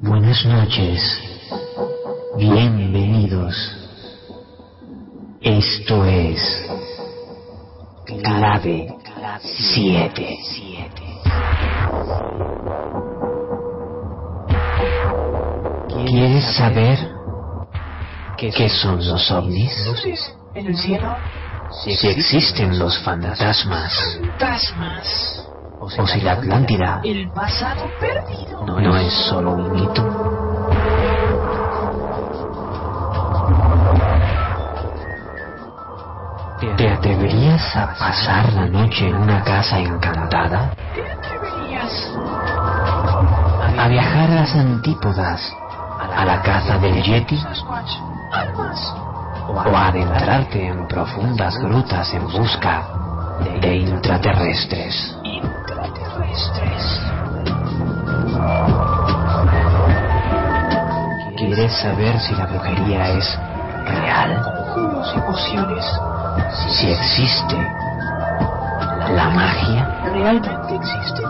Buenas noches. Bienvenidos. Esto es Clave 7. ¿Quieres saber qué son los ovnis? en el cielo. Si existen los fantasmas Fantasmas. O si la Atlántida El pasado perdido. no, no es solo un mito. ¿Te atreverías a pasar la noche en una casa encantada? ¿Te atreverías? ¿A viajar a las antípodas? ¿A la caza del Yeti? ¿O a adentrarte en profundas grutas en busca de intraterrestres? ¿Quieres saber si la brujería es real? Conjuros y pociones. Si existe la magia? ¿Realmente existen?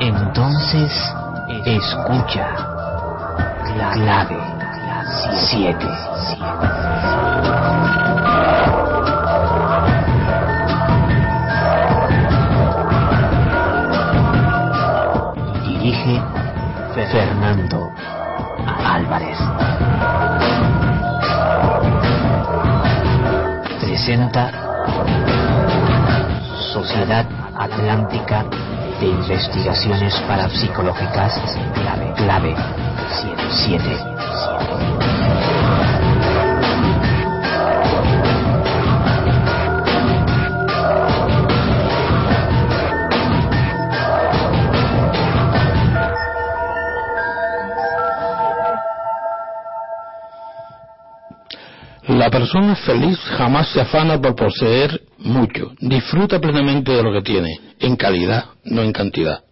Entonces, escucha. Clave 7. Fernando Álvarez. Presenta Sociedad Atlántica de Investigaciones Parapsicológicas Clave, clave 7. Persona feliz jamás se afana por poseer mucho. Disfruta plenamente de lo que tiene, en calidad, no en cantidad.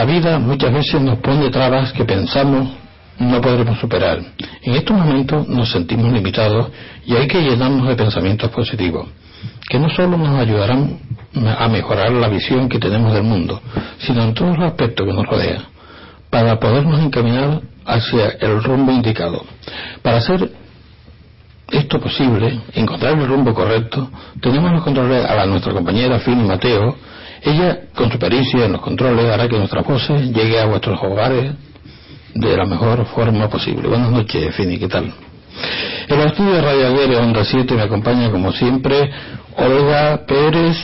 La vida muchas veces nos pone trabas que pensamos no podremos superar. En estos momentos nos sentimos limitados y hay que llenarnos de pensamientos positivos, que no solo nos ayudarán a mejorar la visión que tenemos del mundo, sino en todos los aspectos que nos rodean, para podernos encaminar hacia el rumbo indicado. Para hacer esto posible, encontrar el rumbo correcto, tenemos los controles a nuestra compañera Fini Mateo. Ella, con su pericia en los controles, hará que nuestras voces llegue a vuestros hogares de la mejor forma posible. Buenas noches, Fini, ¿qué tal? En el estudio de Radio Aguirre Onda 7 me acompaña, como siempre, Olga Pérez,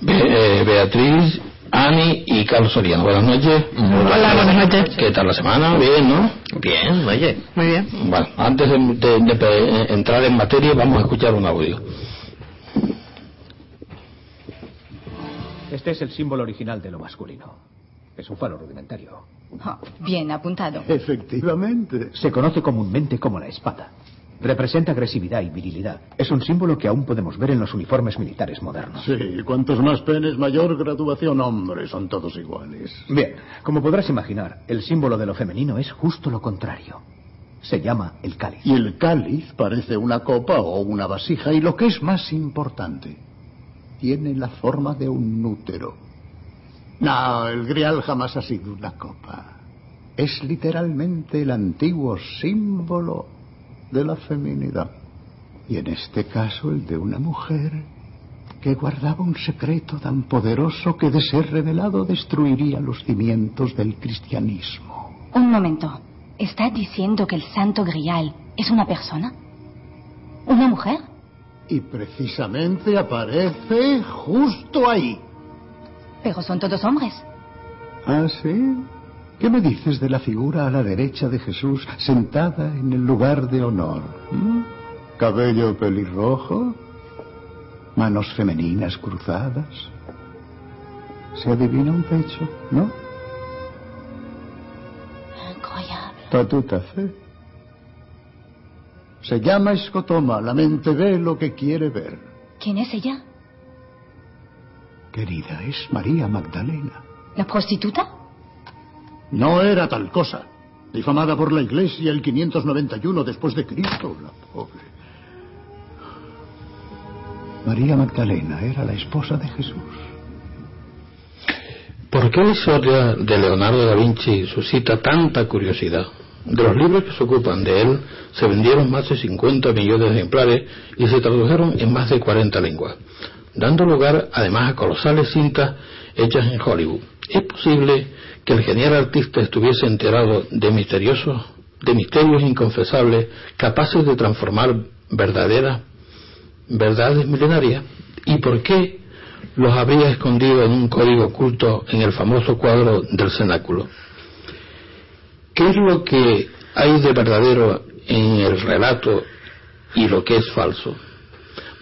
Be- eh, Beatriz, Ani y Carlos Soriano. Buenas noches. Hola, buenas noches. ¿Qué tal la semana? Bien, ¿no? Bien, oye. Muy bien. Bueno, antes de, de- de pe- entrar en materia, vamos a escuchar un audio. Este es el símbolo original de lo masculino. Es un falo rudimentario. Oh, bien apuntado. Efectivamente. Se conoce comúnmente como la espada. Representa agresividad y virilidad. Es un símbolo que aún podemos ver en los uniformes militares modernos. Sí, cuantos más penes, mayor graduación. Hombre, son todos iguales. Bien, como podrás imaginar, el símbolo de lo femenino es justo lo contrario. Se llama el cáliz. Y el cáliz parece una copa o una vasija. Y lo que es más importante, tiene la forma de un útero. No, el grial jamás ha sido una copa. Es literalmente el antiguo símbolo de la feminidad. Y en este caso el de una mujer que guardaba un secreto tan poderoso que de ser revelado destruiría los cimientos del cristianismo. Un momento. ¿Está diciendo que el Santo Grial es una persona? ¿Una mujer? Y precisamente aparece justo ahí. Pero son todos hombres. ¿Ah, sí? ¿Qué me dices de la figura a la derecha de Jesús sentada en el lugar de honor? ¿Mm? Cabello pelirrojo, manos femeninas cruzadas. Se adivina un pecho, ¿no? Incroyable. Tout à fait. Se llama escotoma. La mente ve lo que quiere ver. ¿Quién es ella? Querida, es María Magdalena. ¿La prostituta? No era tal cosa. Difamada por la Iglesia el 591 después de Cristo, la pobre. María Magdalena era la esposa de Jesús. ¿Por qué la historia de Leonardo da Vinci suscita tanta curiosidad? De los libros que se ocupan de él, se vendieron más de 50 millones de ejemplares y se tradujeron en más de 40 lenguas, dando lugar además a colosales cintas hechas en Hollywood. ¿Es posible que el genial artista estuviese enterado de misteriosos, de misterios inconfesables, capaces de transformar verdaderas verdades milenarias? ¿Y por qué los habría escondido en un código oculto en el famoso cuadro del cenáculo? ¿Qué es lo que hay de verdadero en el relato y lo que es falso?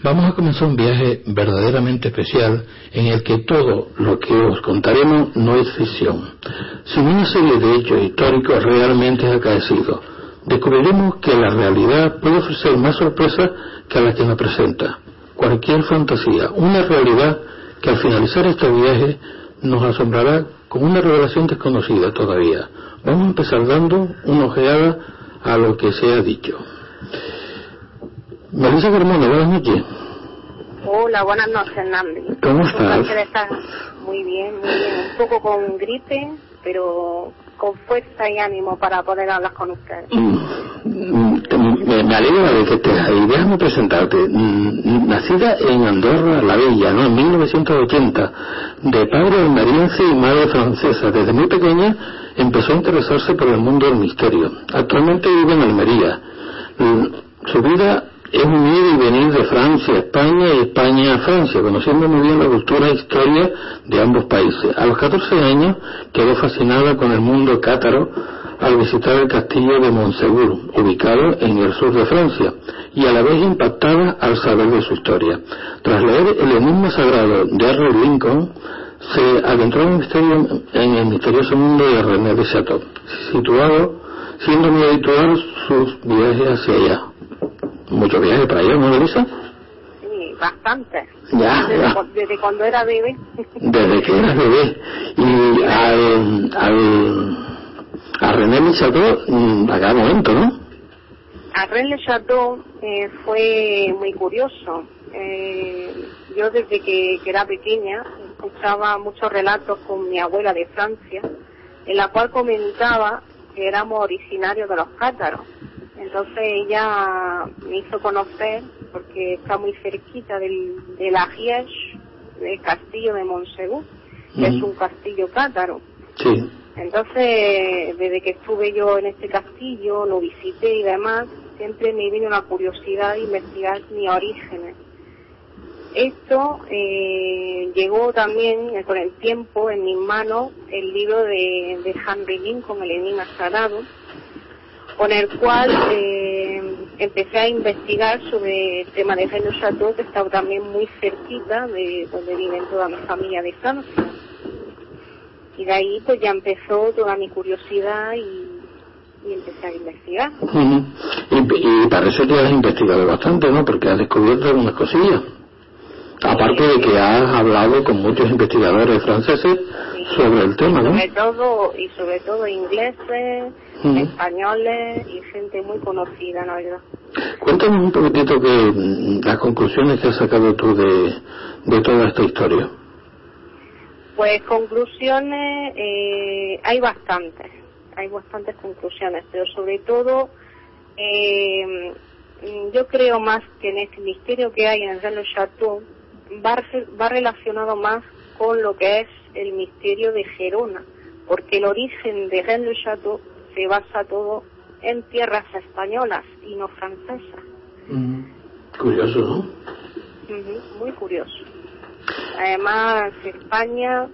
Vamos a comenzar un viaje verdaderamente especial en el que todo lo que os contaremos no es ficción, sino una serie de hechos históricos realmente acaecidos. Descubriremos que la realidad puede ofrecer más sorpresas que la que nos presenta. Cualquier fantasía, una realidad que al finalizar este viaje nos asombrará con una revelación desconocida todavía. Vamos a empezar dando una ojeada a lo que se ha dicho. Melissa Carmona, buenas noches. Hola, buenas noches, Nandi. ¿Cómo estás? estás? Muy bien, muy bien. Un poco con gripe, pero con fuerza y ánimo para poder hablar con ustedes. Mm, Me, me alegra de que estés ahí. Déjame presentarte. Mm, Nacida en Andorra la Bella, ¿no? En 1980, de padre almeriense y madre francesa. Desde muy pequeña empezó a interesarse por el mundo del misterio. Actualmente vive en Almería. Mm, Su vida es un ir y venir de Francia a España y España a Francia, conociendo muy bien la cultura e historia de ambos países. A los 14 años quedó fascinada con el mundo cátaro al visitar el castillo de Montsegur, ubicado en el sur de Francia, y a la vez impactada al saber de su historia. Tras leer El enigma sagrado de Henry Lincoln, se adentró en el, misterio- en el misterioso mundo de René de Chateau, situado, siendo muy habitual sus viajes hacia allá. Muchos viajes para allá, ¿no, Elisa? Sí, bastante. Ya, Desde, ya. desde cuando era bebé. Desde que eras bebé. Y al, al, a René de Chateau, a cada momento, ¿no? A René Le Chateau eh, fue muy curioso. Eh, yo desde que, que era pequeña escuchaba muchos relatos con mi abuela de Francia, en la cual comentaba que éramos originarios de los cátaros. Entonces ella me hizo conocer, porque está muy cerquita del, de la del castillo de Montsegur, que es un castillo cátaro. Sí. Entonces, desde que estuve yo en este castillo, lo visité y demás, siempre me vino la curiosidad de investigar mis orígenes. Esto eh, llegó también eh, con el tiempo en mis manos el libro de, de Henry Lincoln, El Enigma Sagrado, con el cual eh, empecé a investigar sobre el tema de Reino Chateau, que estaba también muy cerquita de donde viven toda mi familia de Francia. Y de ahí pues ya empezó toda mi curiosidad y, empecé a investigar. Ujú. y, y para eso te has investigado bastante, ¿no? Porque has descubierto algunas cosillas. Aparte de que has hablado con muchos investigadores franceses sobre el tema, ¿no? Sobre todo, y sobre todo ingleses, Ujú. españoles y gente muy conocida, la verdad. Cuéntanos un poquitito que mm, las conclusiones que has sacado tú de, de toda esta historia. Pues conclusiones, eh, hay bastantes, hay bastantes conclusiones, pero sobre todo eh, mm, yo creo más que en este misterio que hay en el Reino Chateau va, va relacionado más con lo que es el misterio de Gerona, porque el origen de Rennes le Chateau se basa todo en tierras españolas y no francesas. Curioso, ¿no? Ujú, muy curioso. Además, España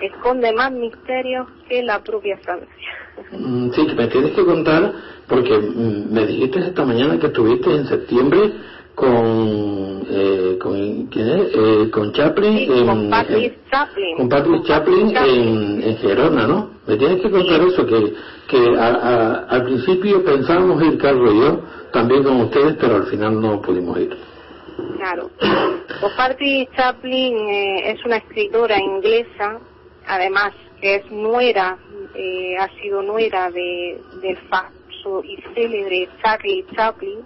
esconde más misterios que la propia Francia. Mm, Sí, me tienes que contar, porque mm, me dijiste esta mañana que estuviste en septiembre con, eh, con ¿quién es? Eh, con Chaplin, Sí, en, con Patrick en- Chaplin. con Patrick Chaplin, En, en Gerona, ¿no? Me tienes que contar eso, que, que a- a- al principio pensábamos ir Carlos y yo, también con ustedes, pero al final no pudimos ir. Claro. Pues Patrick Chaplin eh, es una escritora inglesa, además que es nuera, eh, ha sido nuera de, del famoso y célebre Charlie Chaplin.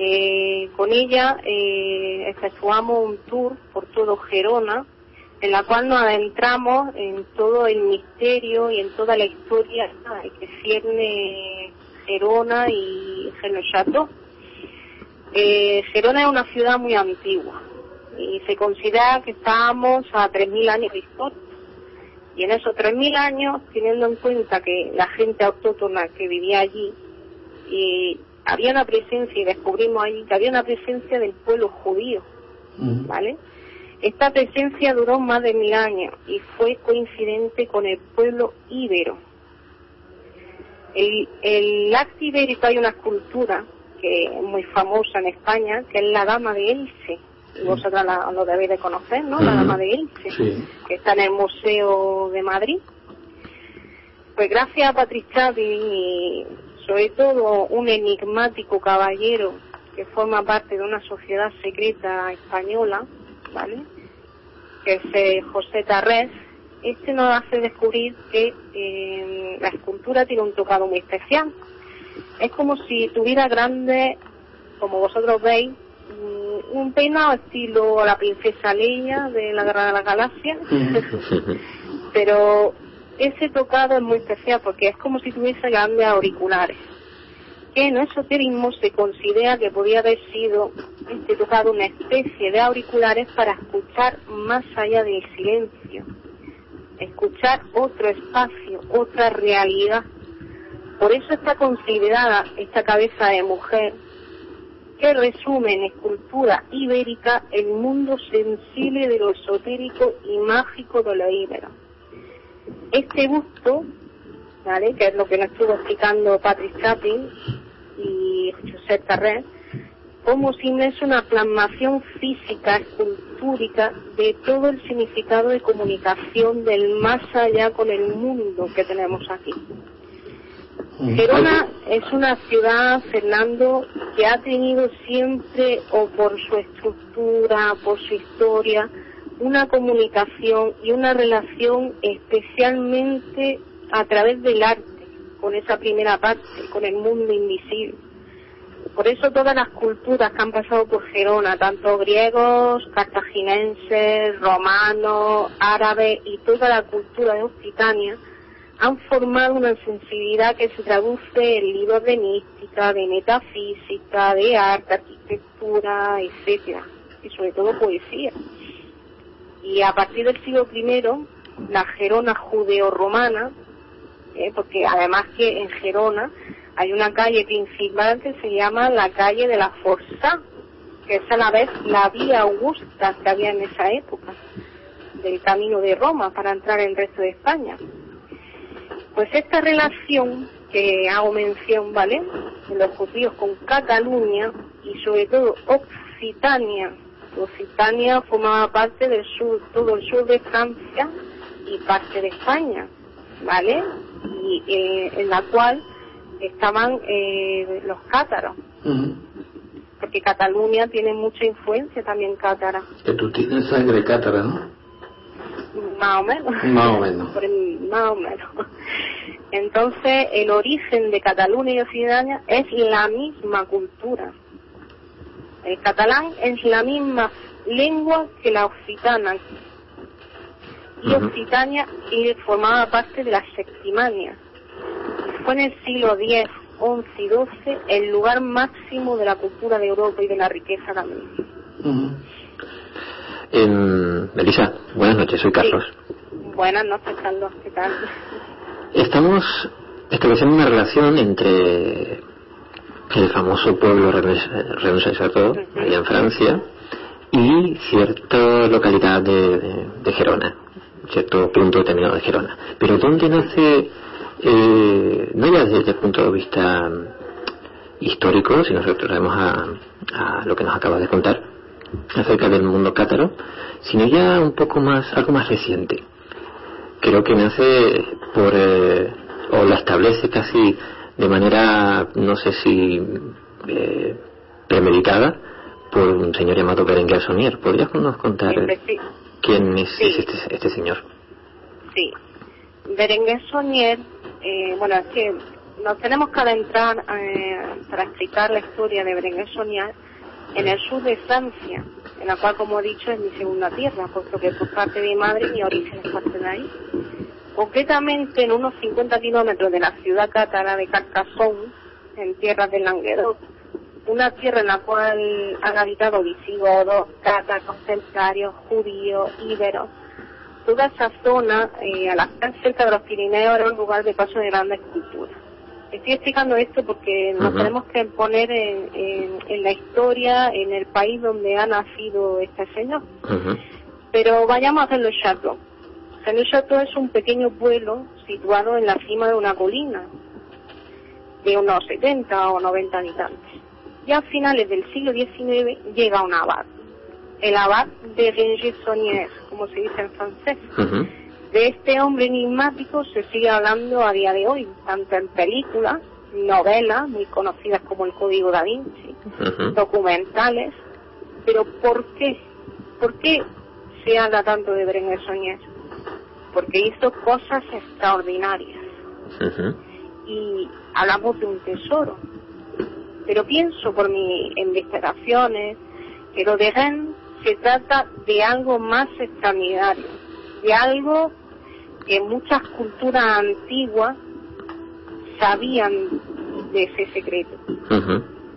Eh, con ella eh, efectuamos un tour por todo Gerona, en la cual nos adentramos en todo el misterio y en toda la historia que cierne Gerona y Genochateau. Eh, Gerona es una ciudad muy antigua y se considera que estábamos a 3.000 años de historia. Y en esos 3.000 años, teniendo en cuenta que la gente autóctona que vivía allí, y había una presencia, y descubrimos allí que había una presencia del pueblo judío, ¿vale? Esta presencia duró más de mil años y fue coincidente con el pueblo íbero. El, el acto ibérico hay una escultura que es muy famosa en España, que es la Dama de Elche. Y Vosotros la- lo debéis de conocer, ¿no? La. Dama de Elche, Sí. que está en el Museo de Madrid. Pues gracias a Patrick Chaplin y sobre todo un enigmático caballero que forma parte de una sociedad secreta española, ¿vale? Que es eh, José Tarrés, este nos hace descubrir que eh, la escultura tiene un tocado muy especial. Es como si tuviera grandes, como vosotros veis, mm, un peinado estilo la princesa Leia de la Guerra de la Galaxia, pero ese tocado es muy especial porque es como si tuviese grandes auriculares. Que en esoterismo se considera que podía haber sido este tocado una especie de auriculares para escuchar más allá del silencio, escuchar otro espacio, otra realidad. Por eso está considerada esta cabeza de mujer que resume en escultura ibérica el mundo sensible de lo esotérico y mágico de lo íbero. Este busto, ¿vale? que es lo que nos estuvo explicando Patrick Chaplin y José Carrer, como si no es una plasmación física, escultúrica, de todo el significado de comunicación del más allá con el mundo que tenemos aquí. Gerona es una ciudad, Fernando, que ha tenido siempre, o por su estructura, por su historia, una comunicación y una relación especialmente a través del arte, con esa primera parte, con el mundo invisible. Por eso todas las culturas que han pasado por Gerona, tanto griegos, cartaginenses, romanos, árabes y toda la cultura de Occitania, han formado una sensibilidad que se traduce en libros de mística, de metafísica, de arte, arquitectura, etcétera, y sobre todo poesía. Y a partir del siglo I, la Gerona judeo-romana, eh, porque además que en Gerona hay una calle principal que se llama la calle de la Forza, que es a la vez la vía augusta que había en esa época, del camino de Roma para entrar en el resto de España. Pues esta relación que hago mención, ¿vale? De los judíos con Cataluña y sobre todo Occitania. Occitania formaba parte del sur, todo el sur de Francia y parte de España, ¿vale? Y eh, en la cual estaban eh, los cátaros, porque Cataluña tiene mucha influencia también cátara, Que tú tienes sangre cátara, ¿no? más o menos. Más o menos. Más o menos. Entonces, el origen de Cataluña y Occitania es la misma cultura. El catalán es la misma lengua que la occitana. Y. Occitania eh, formaba parte de la Septimania. Y fue en el siglo X, XI y XII el lugar máximo de la cultura de Europa y de la riqueza también. Ujú. Em, Melissa, buenas noches, soy Carlos. Buenas noches, Carlos. ¿Qué tal? Estamos estableciendo una relación entre el famoso pueblo Rennes-Château, allá en Francia, y cierta localidad de, de- de Gerona, cierto punto determinado de Gerona. Pero ¿dónde nace, eh, no ya desde el punto de vista mm, histórico, si nos retrotraemos a, a lo que nos acabas de contar acerca del mundo cátaro, sino ya un poco más, algo más reciente? creo que nace por eh, o la establece casi de manera no sé si eh, premeditada por un señor llamado Berenguer Sonier ¿podrías nos contar sí. quién es, es este, este señor? Sí. Berenguer Sonier, eh, bueno, es que nos tenemos que adentrar eh, para explicar la historia de Berenguer Sonier en el sur de Francia, en la cual, como he dicho, es mi segunda tierra, puesto que por parte de mi madre mi origen es parte de ahí. Concretamente, en unos 50 kilómetros de la ciudad cátara de Carcassonne, en tierras de Languedoc, una tierra en la cual han habitado visigodos, cátaros, templarios, judíos, íberos, toda esa zona, eh, al estar cerca de los Pirineos, era un lugar de paso de grandes culturas. Estoy explicando esto porque nos tenemos que poner en, en- en la historia, en el país donde ha nacido este señor. Pero vayamos a hacerlo Chateau. Saint Chateau es un pequeño pueblo situado en la cima de una colina, de unos 70 o 90 habitantes. Y a finales del siglo XIX llega un abad, el abad de Renges-Sonier, como se dice en francés. De este hombre enigmático se sigue hablando a día de hoy, tanto en películas, novelas muy conocidas como El Código da Vinci, documentales. Pero ¿por qué? ¿Por qué se habla tanto de Berenguer Sonier? Porque hizo cosas extraordinarias. Y hablamos de un tesoro. Pero pienso por mis investigaciones que lo de Rennes se trata de algo más extraordinario, de algo que muchas culturas antiguas sabían de ese secreto.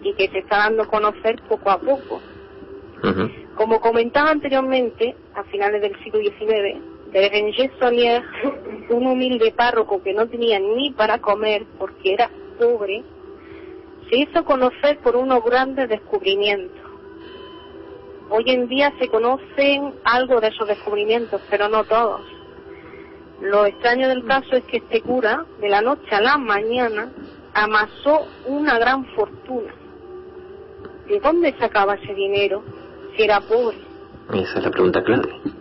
Y que se está dando a conocer poco a poco. Como comentaba anteriormente, a finales del siglo XIX, Berenguer Sonier, un humilde párroco que no tenía ni para comer porque era pobre, se hizo conocer por unos grandes descubrimientos. Hoy en día se conocen algo de esos descubrimientos, pero no todos. Lo extraño del caso es que este cura, de la noche a la mañana, amasó una gran fortuna. ¿De dónde sacaba ese dinero si era pobre? esa es la pregunta clave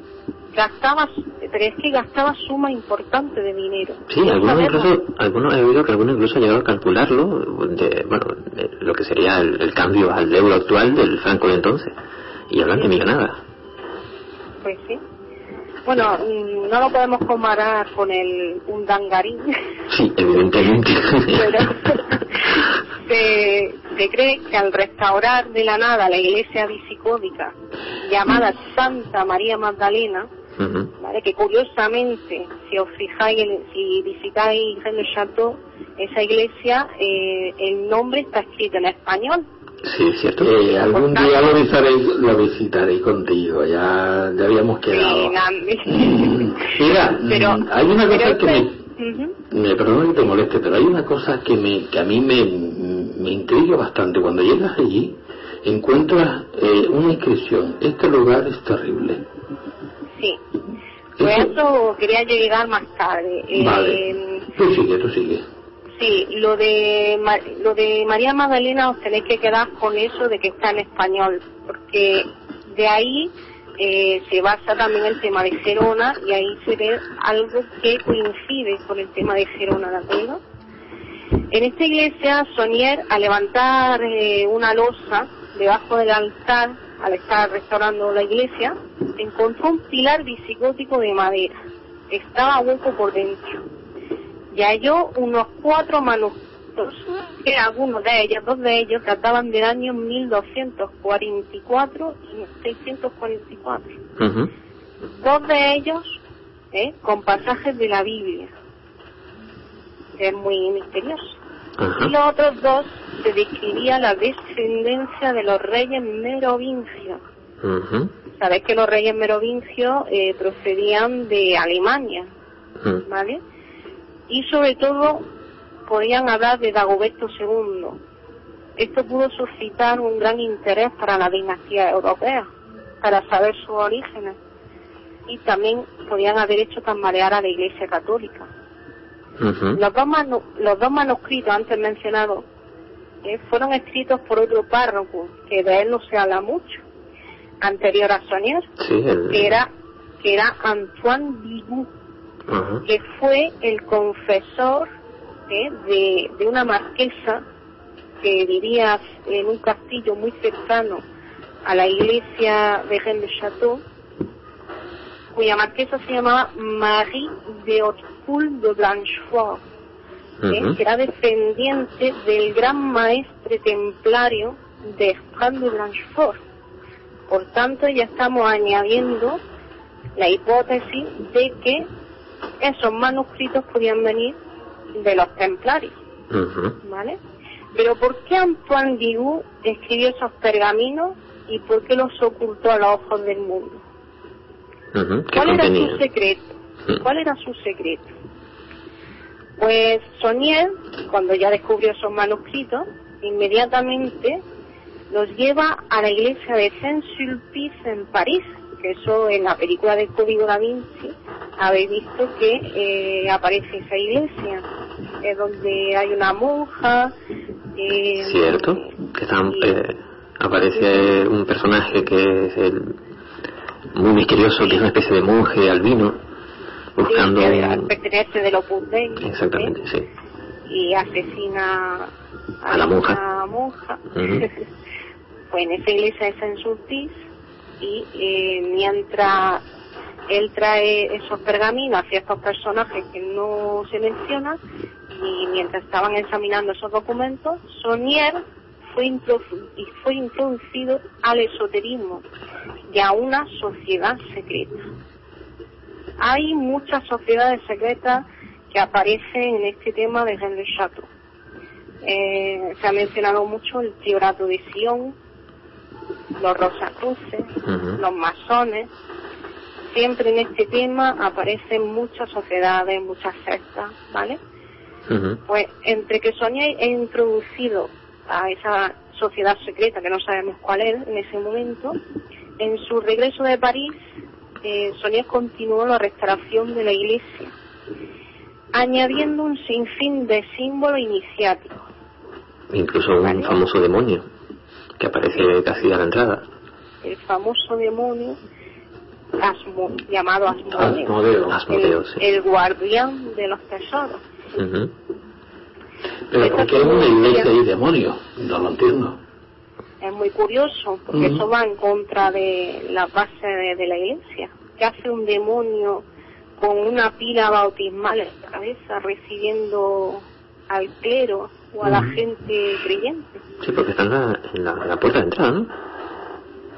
Gastaba, pero es que gastaba suma importante de dinero. Sí, algunos incluso, algunos he oído que algunos incluso han llegado a calcularlo, de, bueno, de lo que sería el, el cambio al euro actual del franco de entonces, y hablan de millonada. Pues sí. Bueno, mm, no lo podemos comparar con el un dangarín, Sí, evidentemente. pero se, se cree que al restaurar de la nada la iglesia visicódica llamada Santa María Magdalena, Ujú. ¿vale? que curiosamente, si os fijáis, en- si visitáis el Chateau, esa iglesia, eh, el nombre está escrito en español. Sí, cierto. Eh, algún día lo visitaré, lo visitaré contigo, ya, ya habíamos quedado. Sí, Mira, Pero- mm, hay una cosa pero que me, este- Ujú. me perdona que te moleste, pero hay una cosa que, me, que a mí me, me intriga bastante. Cuando llegas allí, encuentras eh, una inscripción. Este lugar es terrible. Sí. Pues Eso- quería llegar más tarde. Eh, Vale. Tú sigue, tú sigue. Sí, lo de lo de María Magdalena os tenéis que quedar con eso de que está en español, porque de ahí eh, se basa también el tema de Gerona y ahí se ve algo que coincide con el tema de Gerona, ¿de acuerdo? En esta iglesia, Sonier, al levantar eh, una losa debajo del altar, al estar restaurando la iglesia, encontró un pilar visigótico de madera. Estaba hueco por dentro. Y halló unos cuatro manuscritos, que algunos de ellos, dos de ellos, databan del año 1244 y 1644. Ujú. Dos de ellos ¿eh? con pasajes de la Biblia, es muy misterioso. Ajá. Y los otros dos se describía la descendencia de los reyes merovingios. Ujú. Sabes que los reyes merovingios eh, procedían de Alemania. ¿vale? Y sobre todo podían hablar de Dagoberto II. Esto pudo suscitar un gran interés para la dinastía europea, para saber sus orígenes. Y también podían haber hecho tambalear a la Iglesia Católica. Los dos, manu- los dos manuscritos antes mencionados eh, fueron escritos por otro párroco, que de él no se habla mucho, anterior a Sonier, Sí, el... que era, que era Antoine Bigot, Ajá. que fue el confesor eh, de, de una marquesa que vivía en un castillo muy cercano a la iglesia de Rennes de Château, cuya marquesa se llamaba Marie de Hautpoul de Blanchefort, ¿eh? Que era descendiente del gran maestre templario de Juan de Blanchefort. Por tanto, ya estamos añadiendo la hipótesis de que esos manuscritos podían venir de los templarios. ¿vale? Pero ¿por qué Antoine Bigot escribió esos pergaminos y por qué los ocultó a los ojos del mundo? Ujú. ¿Qué ¿Cuál era su secreto? ¿Cuál era su secreto? Pues Sonier, cuando ya descubrió esos manuscritos, inmediatamente los lleva a la iglesia de Saint-Sulpice en París, que eso en la película de Código da Vinci habéis visto que eh, aparece esa iglesia, es donde hay una monja. eh, Cierto, que están, y- eh, aparece un personaje que es el muy misterioso, que es una especie de monje albino, buscando sí, un... pertenece del Opus Dei. Exactamente, sí. y asesina A la monja. una monja. Pues en esa iglesia de Saint Sulpice y eh, mientras él trae esos pergaminos hacia estos personajes que no se mencionan y mientras estaban examinando esos documentos, Sonier fue, introdu- y fue introducido al esoterismo y a una sociedad secreta. Hay muchas sociedades secretas que aparecen en este tema de Henry Chateau. Eh, se ha mencionado mucho el Triorato de Sion, los Rosacruces, los masones. Siempre en este tema aparecen muchas sociedades, muchas sectas, ¿vale? Pues entre que Sonia ha introducido a esa sociedad secreta, que no sabemos cuál es en ese momento, en su regreso de París, eh, Sonia continuó la restauración de la iglesia, añadiendo un sinfín de símbolos iniciáticos. Incluso un Vale. famoso demonio que aparece casi a la entrada. El famoso demonio Asmo- llamado Asmodeo, Asmodeo. Asmodeo, el, sí. el guardián de los tesoros. Ujú. Pero ¿por qué es una iglesia y demonio? No lo entiendo. Es muy curioso, porque eso va en contra de la base de, de la iglesia. ¿Qué hace un demonio con una pila bautismal en la cabeza recibiendo al clero o a la gente creyente? Sí, porque está en la, en la, en la puerta de entrada, ¿no?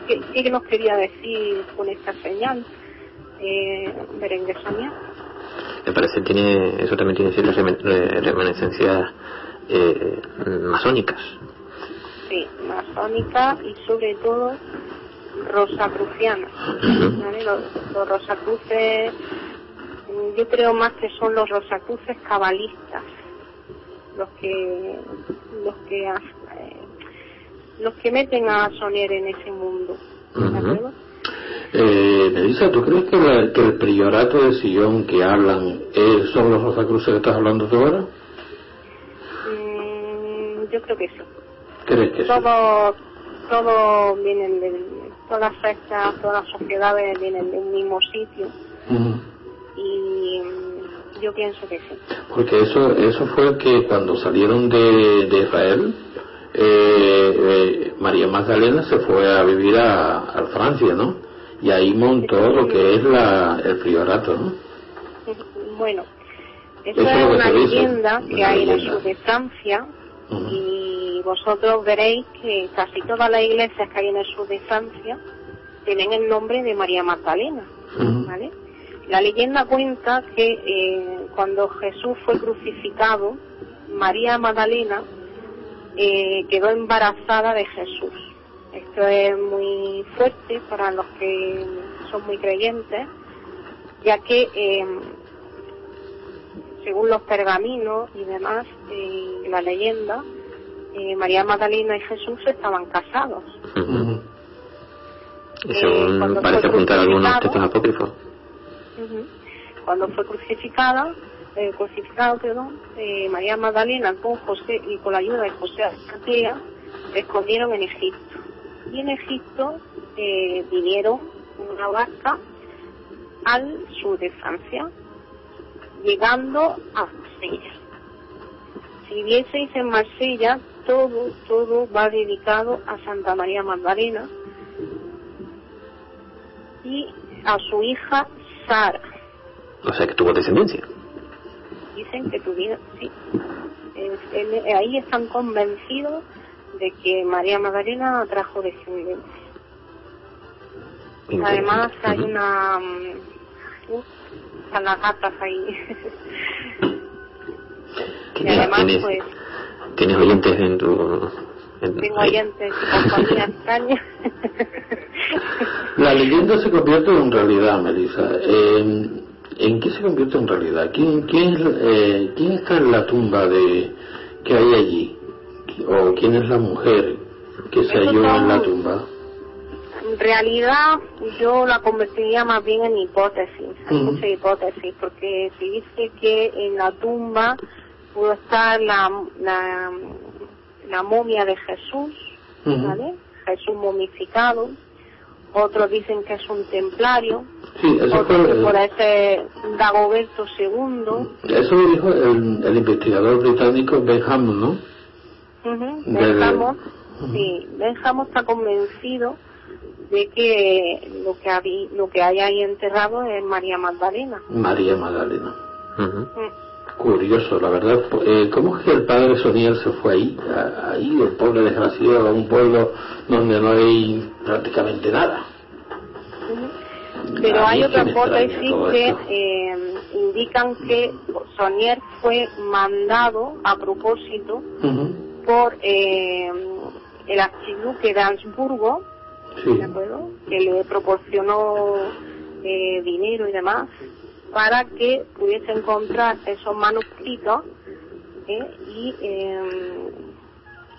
¿Qué, qué nos quería decir con esta señal? Eh, Berenguer Sonia? Me parece tiene, eso también tiene ciertas reminiscencias eh, masónicas. Sí, masónica y sobre todo rosacruciana. Ujú. ¿vale? Los, los rosacruces, yo creo más que son los rosacruces cabalistas, los que los que eh, los que meten a Sonier en ese mundo. ¿de acuerdo? Eh, Melissa, ¿tú crees que, la- que el priorato de Sillón que hablan eh, son los Rosacruces que estás hablando tú ahora? Mm, yo creo que sí. ¿Crees que sí? Todos vienen del, todas las sectas, todas las sociedades vienen de un mismo sitio y mm, yo pienso que sí. Porque eso, eso fue que cuando salieron de, de Israel, eh, eh, María Magdalena se fue a vivir a, a Francia, ¿no? Y ahí montó lo que es la, el priorato, ¿no? Bueno, Eso es una leyenda una que hay en el sur de Francia y vosotros veréis que casi todas las iglesias que hay en el sur de Francia tienen el nombre de María Magdalena. ¿vale? La leyenda cuenta que eh, cuando Jesús fue crucificado, María Magdalena eh, quedó embarazada de Jesús. Esto es muy fuerte para los que son muy creyentes, ya que eh, según los pergaminos y demás, eh, la leyenda, eh, María Magdalena y Jesús estaban casados. Y Eh, según cuando parece fue apuntar algunos textos apócrifos. Cuando fue crucificada, eh, crucificado, perdón, eh, María Magdalena con José y con la ayuda de José Arimatea se escondieron en Egipto. Y en Egipto eh, vinieron una barca al sur de Francia, llegando a Marsella. Si vieseis en Marsella, todo, todo va dedicado a Santa María Magdalena y a su hija Sara. O sea que tuvo descendencia. Dicen que tuvieron, sí. Es- en- ahí están convencidos de que María Magdalena trajo descendencia. Además hay una... mm, están las gatas ahí. y ¿Tienes, además tienes- pues tienes oyentes en tu... en- tengo oyentes y compañía extraña. La leyenda se convierte en realidad, Melissa. Eh, ¿En qué se convierte en realidad? ¿Quién, quién, eh, ¿Quién está en la tumba de que hay allí? ¿O quién es la mujer que se halló en la tumba? En realidad yo la convertiría más bien en hipótesis, hay Ujú. mucha hipótesis, porque se dice que en la tumba pudo estar la, la, la momia de Jesús. ¿vale? Jesús momificado, otros dicen que es un templario, Sí, eso otros que fue, puede ser Dagoberto II, eso lo dijo el, el investigador británico Benham, ¿no? Del- Benjamo, sí, Benjamo está convencido de que lo que, habí- lo que hay ahí enterrado es María Magdalena. María Magdalena. Mm. Curioso, la verdad. Eh, ¿Cómo es que el padre Soniel se fue ahí? A- ahí, el pobre desgraciado, a un pueblo donde no hay prácticamente nada. Pero hay otra hipótesis que eh, indican que Sonier fue mandado a propósito. Por eh, el archiduque de Habsburgo, Sí. ¿de acuerdo? Que le proporcionó eh, dinero y demás para que pudiese encontrar esos manuscritos ¿eh? y eh,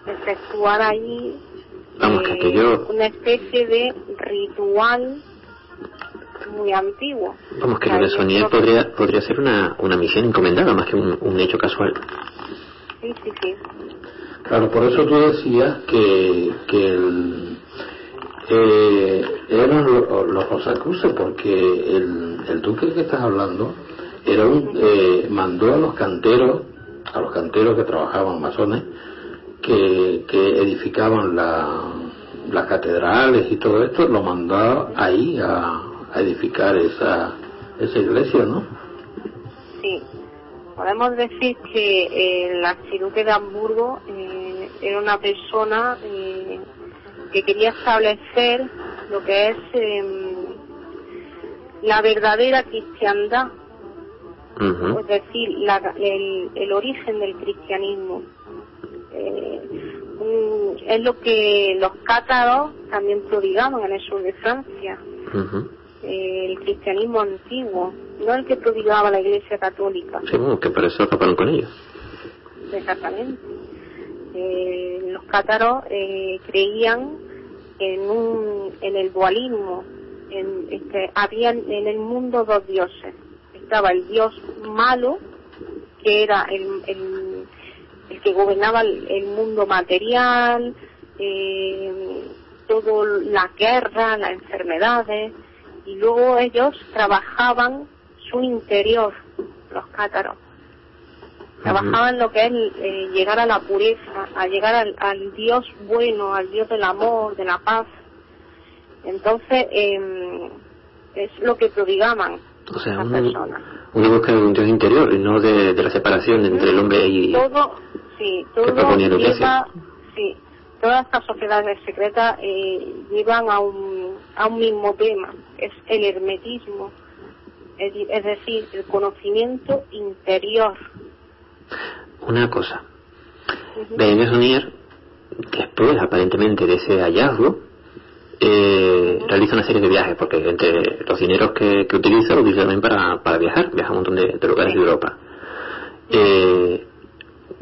efectuar ahí Vamos, que eh, aquello- una especie de ritual muy antiguo. Vamos, que lo de yo que- podría, podría ser una, una misión encomendada más que un, un hecho casual. Sí, sí, sí. Claro, por eso tú decías que, que el, eh, eran lo- los Rosacruces, porque el, el duque que estás hablando era un, eh, mandó a los canteros, a los canteros que trabajaban masones, que, que edificaban la, las catedrales y todo esto, lo mandó ahí a, a edificar esa, esa iglesia, ¿no? Sí, podemos decir que eh, el archiduque de Hamburgo eh, era una persona eh, que quería establecer lo que es em, la verdadera cristiandad, es decir, la- el, el origen del cristianismo. Eh, es lo que los cátaros también prodigaban en el sur de Francia. Eh, el cristianismo antiguo, no el que prodigaba la Iglesia Católica, Sí, bueno, que por eso acabaron con ellos. exactamente. Eh, los cátaros eh, creían en, un, en el dualismo, en, que había en el mundo dos dioses. Estaba el dios malo, que era el, el, el que gobernaba el, el mundo material, eh, todo la guerra, las enfermedades, y luego ellos trabajaban su interior, los cátaros. Trabajaban lo que es eh, llegar a la pureza, a llegar al, al Dios bueno, al Dios del amor, de la paz. Entonces, em, es lo que prodigaban O sea, las una, personas. una búsqueda de un Dios interior y no de, de la separación entre el hombre y... todo sí todo lleva sí todas estas sociedades secretas eh, llevan a un a un mismo tema es el hermetismo es, decir el conocimiento interior Una cosa. Berenguer Sonier, después aparentemente de ese hallazgo, eh, realiza una serie de viajes, porque entre los dineros que, que utiliza, lo utiliza también para, para viajar, viaja a un montón de, de lugares de Europa. Eh,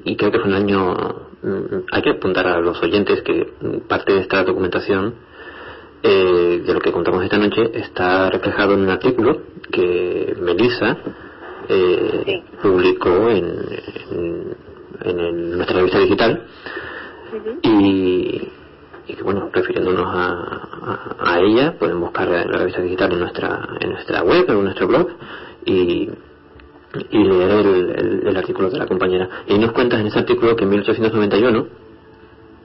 y creo que fue un año, mm, hay que apuntar a los oyentes que parte de esta documentación eh, de lo que contamos esta noche está reflejado en un artículo que Melissa eh, publicó en, en, en el- nuestra revista digital y, y que bueno refiriéndonos a, a, a ella pueden buscar la, revista digital en nuestra en nuestra web o en nuestro blog y y leer el, el- el artículo de la compañera. Y nos cuentas en ese artículo que en 1891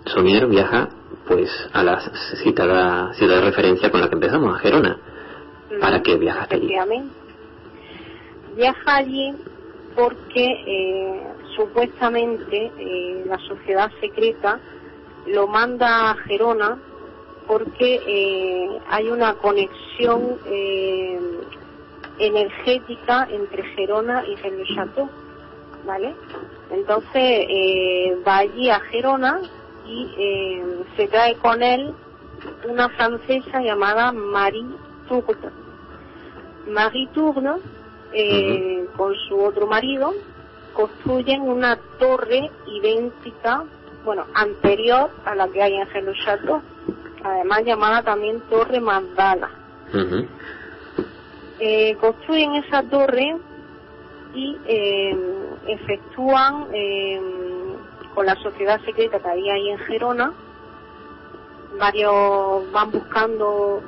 Sonier viaja pues a la citada ciudad de referencia con la que empezamos a Gerona ¿para qué viajaste allí? viaja allí porque eh, supuestamente eh, la sociedad secreta lo manda a Gerona porque eh, hay una conexión eh, energética entre Gerona y Rennes Chateau, ¿vale? Entonces eh, va allí a Gerona y eh, se trae con él una francesa llamada Marie Tourne. Marie Tourne, eh, con su otro marido, construyen una torre idéntica, bueno, anterior a la que hay en Chateau, además llamada también Torre Mandala. Ujú. Eh, construyen esa torre y eh, efectúan eh, con la sociedad secreta que había ahí en Gerona. Varios van buscando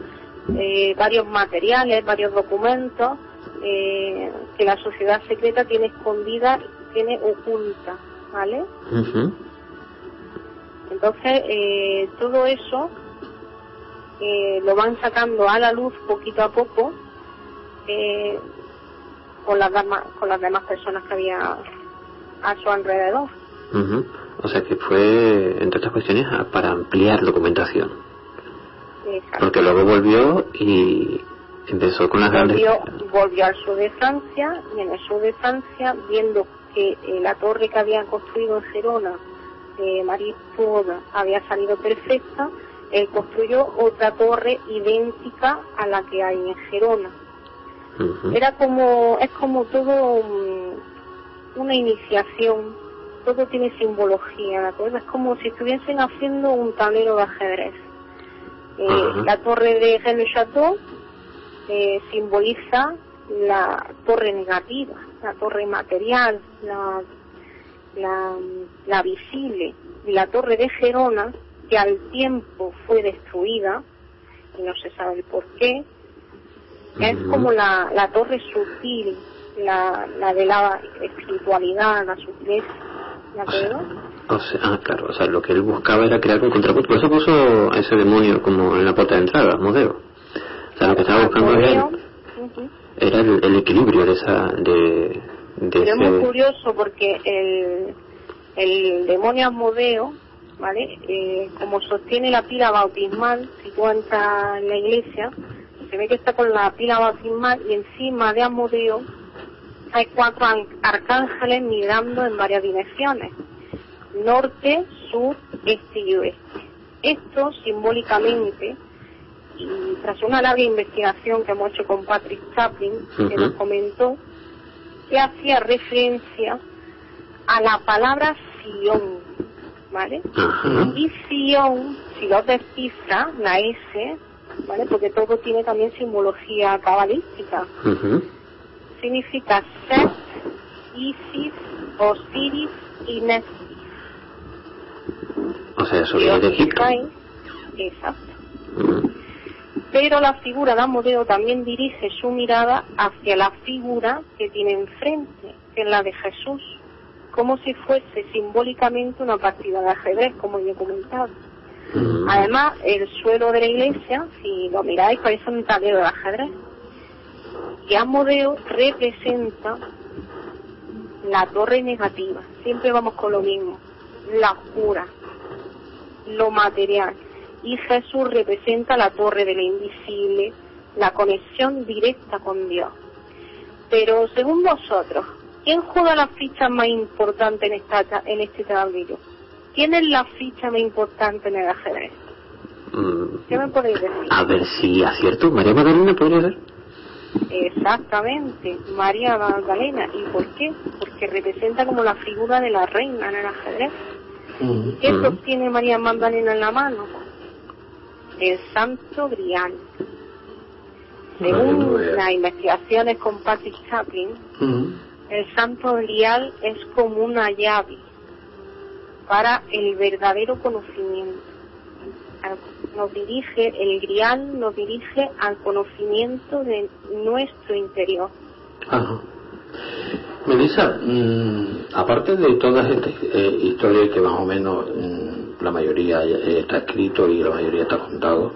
eh, varios materiales varios documentos eh, que la sociedad secreta tiene escondida tiene oculta vale Ujú. entonces eh, todo eso eh, lo van sacando a la luz poquito a poco eh, con las demás con las demás personas que había a su alrededor Ujú. O sea que fue, entre otras cuestiones, para ampliar documentación. Exacto. Porque luego volvió y empezó con las grandes... volvió, volvió al sur de Francia y en el sur de Francia viendo que eh, la torre que habían construido en Gerona de Marie había salido perfecta él construyó otra torre idéntica a la que hay en Gerona era como es como todo una iniciación todo tiene simbología ¿de acuerdo? es como si estuviesen haciendo un tablero de ajedrez Eh, la torre de Rennes Chateau eh, simboliza la torre negativa la torre material la, la, la visible y la torre de Gerona que al tiempo fue destruida y no se sabe el por qué es Ujú. como la, la torre sutil, la, la de la espiritualidad, la sutileza, ¿de acuerdo? O sea, ah, claro, o sea, lo que él buscaba era crear un contrapunto. Por eso puso a ese demonio como en la puerta de entrada, Modeo. O sea, lo que estaba buscando era, ujú. era el, el equilibrio de esa... de, de Pero es muy ese... curioso porque el, el demonio Asmodeo, ¿vale? Eh, como sostiene la pila bautismal, si tú entras en la iglesia, se ve que está con la pila bautismal y encima de Asmodeo hay cuatro arcángeles mirando en varias direcciones, norte, sur, este y oeste. Esto simbólicamente, y tras una larga investigación que hemos hecho con Patrick Chaplin, que nos comentó, que hacía referencia a la palabra Sion, ¿vale? Y Sion, si lo descifra, la S, ¿vale? Porque todo tiene también simbología cabalística. Ujú. Significa Set, Isis, Osiris y Nesis. O sea, eso viene de Egipto. exacto. Pero la figura de Amodeo también dirige su mirada hacia la figura que tiene enfrente, que es la de Jesús, como si fuese simbólicamente una partida de ajedrez, como yo he comentado. Además, el suelo de la iglesia, si lo miráis, parece un tablero de ajedrez. Y Amodeo representa la torre negativa. Siempre vamos con lo mismo. La oscura, lo material. Y Jesús representa la torre de lo invisible, la conexión directa con Dios. Pero según vosotros, ¿quién juega la ficha más importante en, esta, en este tablero? ¿Quién es la ficha más importante en el ajedrez? Mm, ¿Qué me podéis decir? a ver si acierto. María Magdalena podría ser. Exactamente, María Magdalena. ¿Y por qué? Porque representa como la figura de la reina en el ajedrez. ¿Y qué sostiene María Magdalena en la mano? El Santo Grial. Según las investigaciones con Patrick Chaplin, el Santo Grial es como una llave para el verdadero conocimiento. Nos dirige, el Grial nos dirige al conocimiento de nuestro interior. Ajá. Melissa, mm, aparte de todas estas eh, historias que más o menos mm, la mayoría eh, está escrito y la mayoría está contado,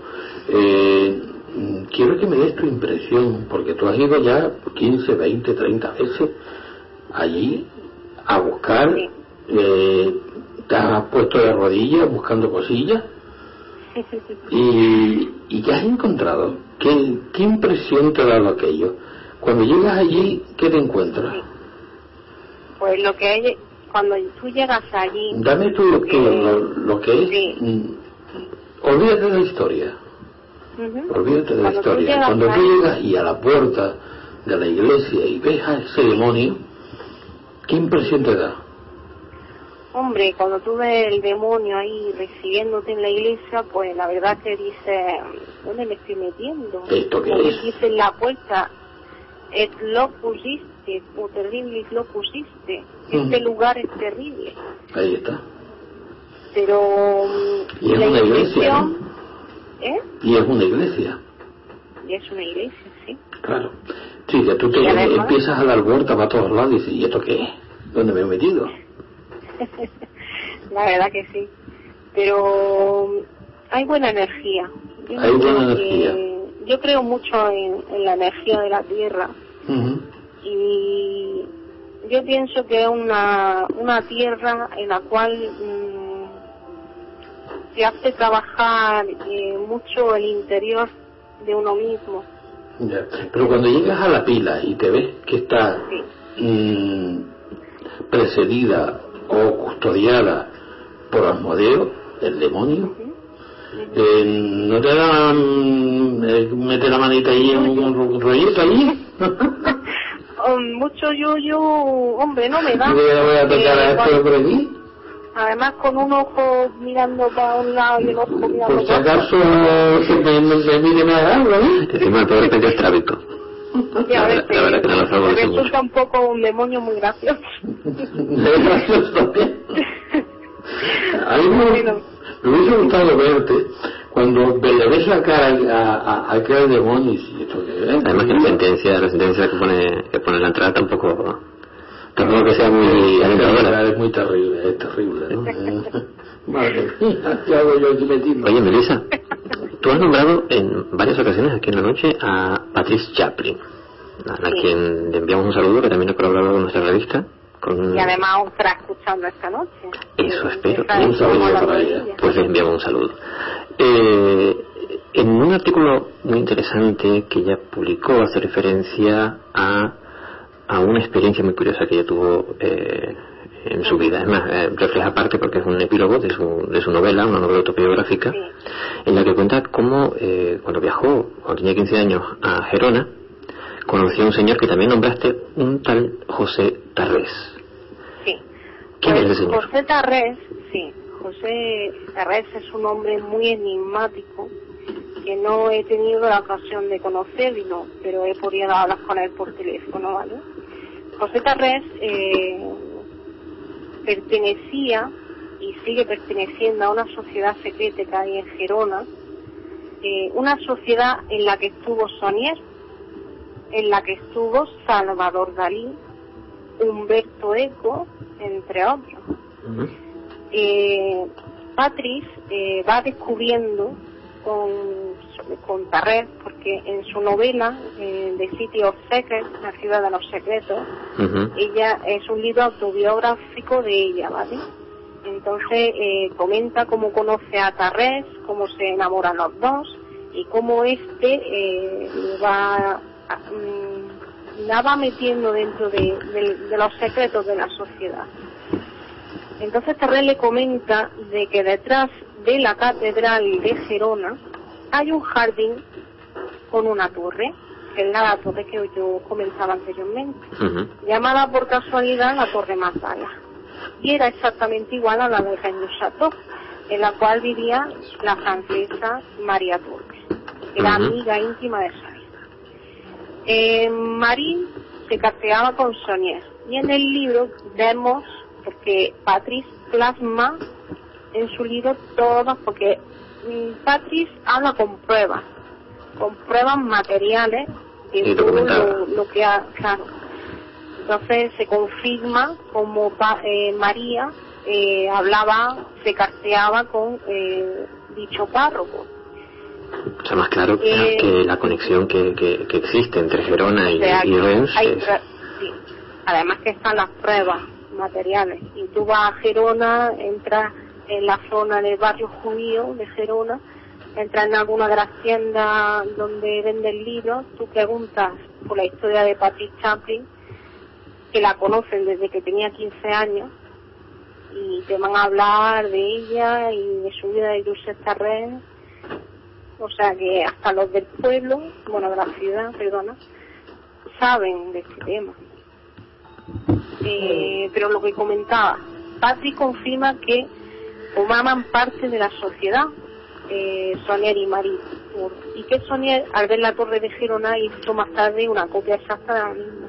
eh, mm, quiero que me des tu impresión, porque tú has ido ya 15, 20, 30 veces allí a buscar, eh, te has puesto de rodillas buscando cosillas y, y ¿qué has encontrado? ¿Qué, ¿Qué impresión te ha dado aquello? Cuando llegas allí, ¿qué te encuentras? Pues lo que hay, cuando tú llegas allí, Dame tú lo que, lo, lo que es. Sí. mm, Olvídate de la historia. Olvídate de la Cuando historia. Cuando tú llegas y a la puerta de la iglesia y ves a ese demonio, ¿qué impresión te da? Hombre, cuando tú ves el demonio ahí recibiéndote en la iglesia, pues la verdad que dices, ¿dónde me estoy metiendo? ¿Esto qué es? dice en la puerta, et lo pusiste, o terrible lo pusiste. Este lugar es terrible. Ahí está. Pero Y es la una iglesia, ¿eh? Y es una iglesia, Y es una iglesia, sí. claro. Sí, que tú te además- empiezas a dar vueltas para todos lados y dices, ¿y esto qué es? ¿Dónde me he metido? la verdad que sí. Pero mm, hay buena energía. Yo Hay creo buena energía. Yo creo mucho en, en la energía de la tierra y yo pienso que es una, una tierra en la cual mm, se hace trabajar eh, mucho el interior de uno mismo. Ya. Pero cuando llegas a la pila y te ves que está Sí. mm, precedida o custodiada por Asmodeo, el demonio, eh, ¿no te da mm, eh, meter la manita ahí en un, rollito ahí? Oh, mucho yo, yo, hombre, no me da. Yo voy a tocar a Eh, esto por aquí, Además con un ojo mirando para un lado y el otro mirando por si para otro. acaso se me, me, me mire haga algo, ¿eh? Encima el pobre Pedro es trábico. La ves, verdad- la verdad que no lo me favorece mucho. resulta un poco un demonio muy gracioso. Es gracioso. A mí me, me hubiese gustado verte cuando le ves la cara a, a, a aquel demonio y ¿esto qué es? Además que la sentencia, la sentencia que pone, que pone en la entrada tampoco, tampoco que sea muy es, alentadora. es muy terrible, es terrible, ¿no? Madre mía, ¿qué hago yo aquí metido? Oye, Melissa, tú has nombrado en varias ocasiones aquí en la noche a Patrice Chaplin, a, quien le enviamos un saludo, que también ha colaborado con nuestra revista. Con... Y además os estará escuchando esta noche. Eso espero. está Un saludo para ella. Pues le enviamos un saludo. Eh, en un artículo muy interesante que ella publicó hace referencia a, a una experiencia muy curiosa que ella tuvo eh, en su vida. Es más, eh, refleja parte porque es un epílogo de su, de su novela, una novela autobiográfica, en la que cuenta cómo eh, cuando viajó, cuando tenía 15 años, a Gerona, conoció a un señor que también nombraste, un tal José Tarrés. Sí. ¿Quién Pues es ese señor? José Tarrés, sí. José Tarrés es un hombre muy enigmático que no he tenido la ocasión de conocer, y no, pero he podido hablar con él por teléfono, ¿vale? José Tarrés eh, pertenecía y sigue perteneciendo a una sociedad secreta que hay en Gerona eh, una sociedad en la que estuvo Sonier, en la que estuvo Salvador Dalí, Humberto Eco, entre otros. Eh, Patrice eh, va descubriendo con, con Tarret, porque en su novela, eh, The City of Secrets, La ciudad de los secretos, ella es un libro autobiográfico de ella, ¿vale? Entonces eh, comenta cómo conoce a Tarrés, cómo se enamoran los dos y cómo este eh, va, mm, la va metiendo dentro de, de- de los secretos de la sociedad. Entonces Tarrés le comenta de que detrás de la catedral de Gerona hay un jardín con una torre, que es la torre que yo comentaba anteriormente llamada por casualidad la Torre Magdala. Y era exactamente igual a la de Rennes Chateau, en la cual vivía la francesa María Turque, que era amiga íntima de Sonier. Eh, Marie se casteaba con Sonier. Y en el libro vemos, porque Patrice plasma en su libro todas, porque mm, Patrice habla con pruebas, con pruebas materiales Y de todo lo, lo que ha, claro. Entonces se confirma como pa- eh, María eh, hablaba, se carteaba con eh, dicho párroco. O sea, más claro que, Eh, que la conexión que, que, que existe entre Gerona y, O sea, y Rennes hay es- tra- sí. Además que están las pruebas materiales. Y tú vas a Gerona, entras en la zona del barrio judío de Gerona, entras en alguna de las tiendas donde venden libros, tú preguntas por la historia de Patrick Chaplin, que la conocen desde que tenía 15 años, y te van a hablar de ella y de su vida de Josep Tarrés. O sea que hasta los del pueblo, bueno, de la ciudad, perdona, saben de este tema. Eh, pero lo que comentaba, Patrick confirma que formaban parte de la sociedad, eh, Sonier y Marie, y que Sonier, al ver la torre de Gerona, hizo más tarde una copia exacta de la misma.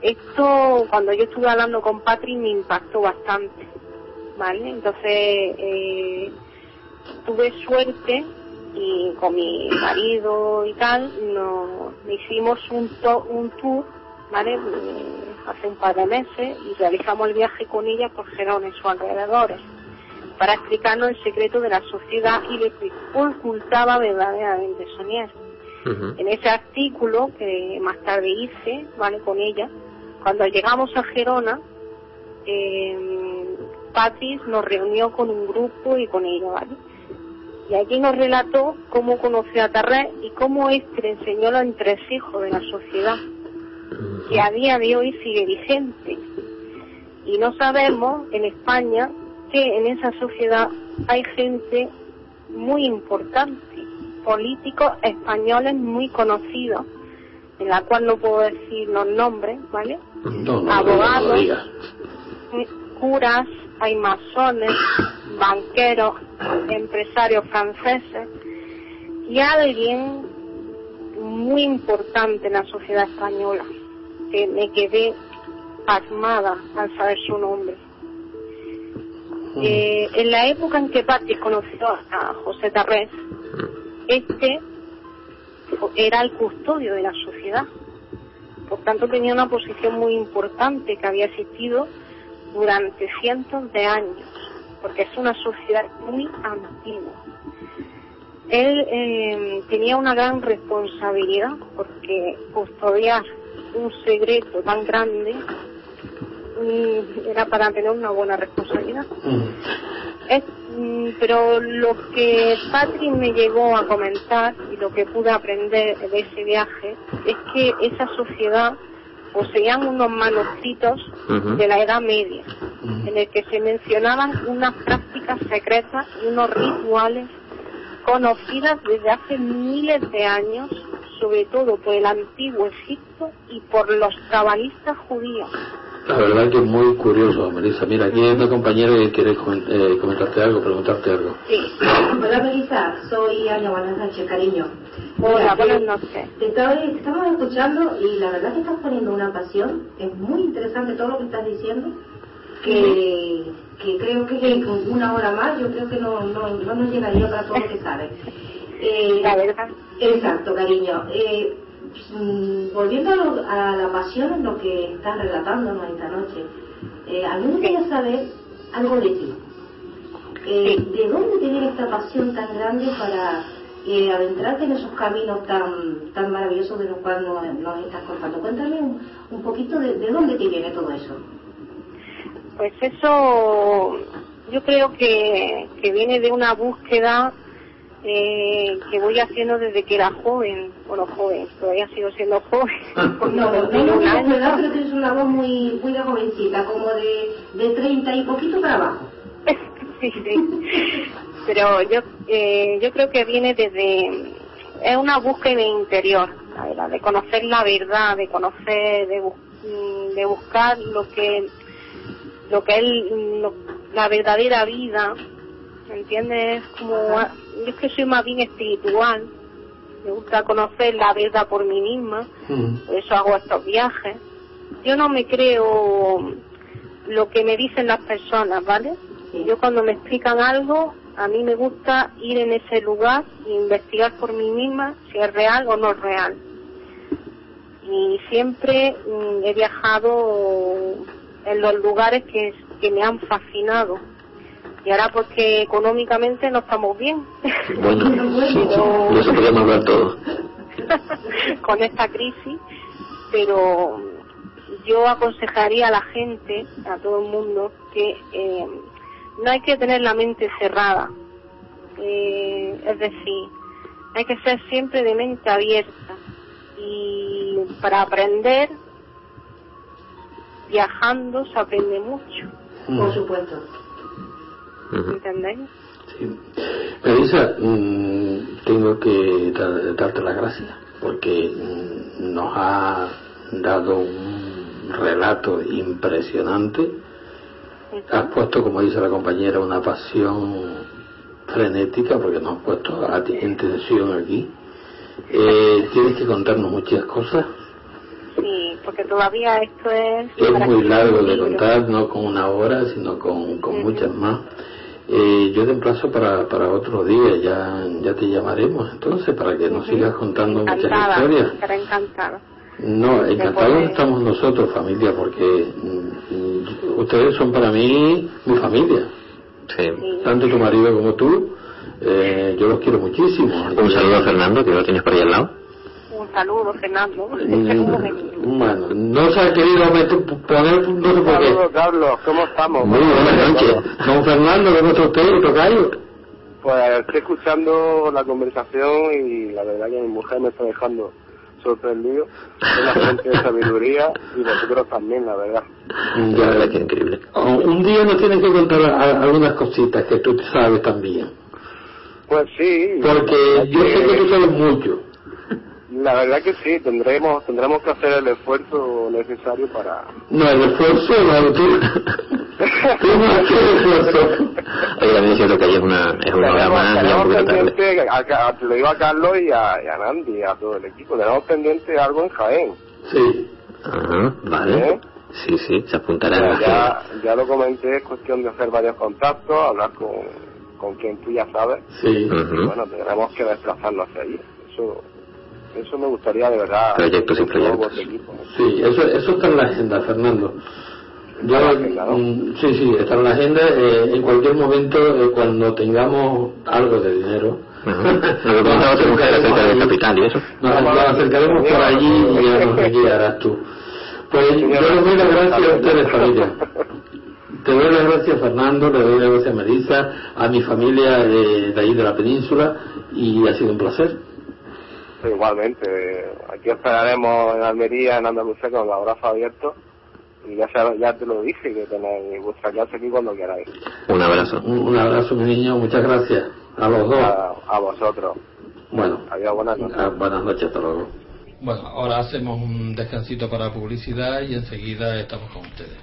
Esto, cuando yo estuve hablando con Patrick, me impactó bastante, ¿vale? Entonces, eh, tuve suerte y con mi marido y tal, nos hicimos un, to- un tour, ¿vale? Hace un par de meses y realizamos el viaje con ella por Gerona y sus alrededores para explicarnos el secreto de la sociedad y lo que ocultaba verdaderamente Sonier. En ese artículo que más tarde hice, ¿vale? Con ella, cuando llegamos a Gerona, eh, Patrice nos reunió con un grupo y con ella, ¿vale? Y allí nos relató cómo conoció a Tarrés y cómo este le enseñó los entresijos de la sociedad, que a día de hoy sigue vigente. Y no sabemos en España que en esa sociedad hay gente muy importante, políticos españoles muy conocidos, en la cual no puedo decir los nombres, ¿vale? No, no, no, Abogados. no curas, hay masones, banqueros, empresarios franceses y alguien muy importante en la sociedad española que me quedé pasmada al saber su nombre. Eh, en la época en que Patrick conoció a José Tarrés, este era el custodio de la sociedad. Por tanto, tenía una posición muy importante que había existido durante cientos de años, porque es una sociedad muy antigua. Él eh, tenía una gran responsabilidad porque custodiar un secreto tan grande mm, era para tener una buena responsabilidad. Es, mm, pero lo que Patrick me llegó a comentar y lo que pude aprender de ese viaje es que esa sociedad poseían unos manuscritos de la Edad Media en el que se mencionaban unas prácticas secretas y unos rituales conocidas desde hace miles de años, sobre todo por el antiguo Egipto y por los cabalistas judíos. La verdad que es muy curioso, Melissa. Mira, aquí hay una compañera que quiere eh, comentarte algo, preguntarte algo. Hola Melissa, soy Ana Buenas noches, cariño. Hola, buenas te- noches. Te, estaba- te estamos escuchando y la verdad que estás poniendo una pasión. Es muy interesante todo lo que estás diciendo. Que, que creo que en una hora más yo creo que no, no, no nos llegaría para todo lo que sabes. Eh, La verdad. Exacto, cariño. Eh, mm, volviendo a, lo- a la pasión, en lo que estás relatándonos esta noche, eh, a mí me gustaría saber algo de ti. Eh, ¿De dónde te viene esta pasión tan grande para eh, adentrarte en esos caminos tan tan maravillosos de los cuales nos, nos estás contando? Cuéntame un, un poquito de, de dónde te viene todo eso. Pues eso yo creo que, que viene de una búsqueda eh, que voy haciendo desde que era joven, bueno joven, todavía sigo siendo joven. No, no, no, no, verdad, pero tienes una voz muy, muy de jovencita, como de, de 30 y poquito para abajo. sí, sí. Pero yo, eh, yo creo que viene desde, es una búsqueda interior, la verdad, de conocer la verdad, de conocer, de, bus- de buscar lo que, lo que es lo- la verdadera vida, ¿me entiendes? Es como, yo es que soy más bien espiritual, me gusta conocer la verdad por mí misma, por eso hago estos viajes. Yo no me creo lo que me dicen las personas, ¿vale? Yo cuando me explican algo, a mí me gusta ir en ese lugar e investigar por mí misma si es real o no es real. Y siempre mm, he viajado en los lugares que, que me han fascinado. Y ahora porque económicamente no estamos bien. Bueno, sí, sí, de eso podemos hablar todo. con esta crisis, pero yo aconsejaría a la gente, a todo el mundo, que eh, no hay que tener la mente cerrada. Eh, es decir, hay que ser siempre de mente abierta. Y para aprender, viajando se aprende mucho. Por supuesto. ¿Entendéis? Melissa, mm, tengo que da- darte las gracias porque mm, nos ha dado un relato impresionante. Has puesto, como dice la compañera, una pasión frenética porque nos has puesto a ti en tensión aquí. Eh, tienes que contarnos muchas cosas. Sí, porque todavía esto es... Es muy largo de contar, no con una hora, sino con, con muchas más. Eh, yo te emplazo para, para otro día, ya, ya te llamaremos entonces para que nos sigas contando muchas historias. estaré encantada. No, encantados estamos nosotros, familia, porque mm, ustedes son para mí mi familia. Tanto tu marido como tú, eh, yo los quiero muchísimo. Un saludo a Fernando, que lo tienes por ahí al lado. Un saludo, Fernando. Mm, Bueno, no se ha querido meter, poner, no sé por qué. Saludos, Carlos, ¿cómo estamos? Muy buenas noches. Don Fernando, ¿cómo está usted, tocayo? Pues estoy escuchando la conversación y la verdad que mi mujer me está dejando sorprendido. Es una gente de sabiduría y vosotros también, la verdad. La verdad que increíble. Un día nos tienes que contar a- algunas cositas que tú sabes también. Pues sí. Porque yo sé que tú sabes mucho. La verdad que sí, tendremos tendremos que hacer el esfuerzo necesario para... No, el esfuerzo, no, tú. Oye, también es cierto que ahí es una, es una hora Tenemos, más y un poquito tarde. a, lo digo a Carlos y a, y a Nandi, a todo el equipo, tenemos pendiente algo en Jaén. Sí. Ajá, vale. Sí, sí, se apuntará Ya, ya, lo comenté, es cuestión de hacer varios contactos, hablar con, con quien tú ya sabes. Sí. Bueno, tendremos que desplazarnos hacia allí. Eso, eso me gustaría de verdad. Proyectos y proyectos. Sí, eso, eso está en la agenda, Fernando. Yo, mm, sí, sí, está en la agenda. eh, en cualquier momento, eh, cuando tengamos algo de dinero, mujer acerca del capital y eso. nos, nos acercaremos por allí y ya nos guiarás tú. Pues yo les doy las gracias a ustedes, familia. Te doy las gracias, Fernando, le doy las gracias a Melissa, a mi familia de, de ahí de la península y ha sido un placer. Sí, igualmente, aquí esperaremos en Almería, en Andalucía, con los brazos abiertos. Y ya, sabes- ya te lo dije, que tenéis vuestra casa aquí cuando queráis. Un abrazo. Un, un abrazo, mi niño, muchas gracias a los dos. A, a vosotros. Bueno, Adiós, buenas noches. ah, buenas noches, hasta luego. Bueno, ahora hacemos un descansito para publicidad y enseguida estamos con ustedes.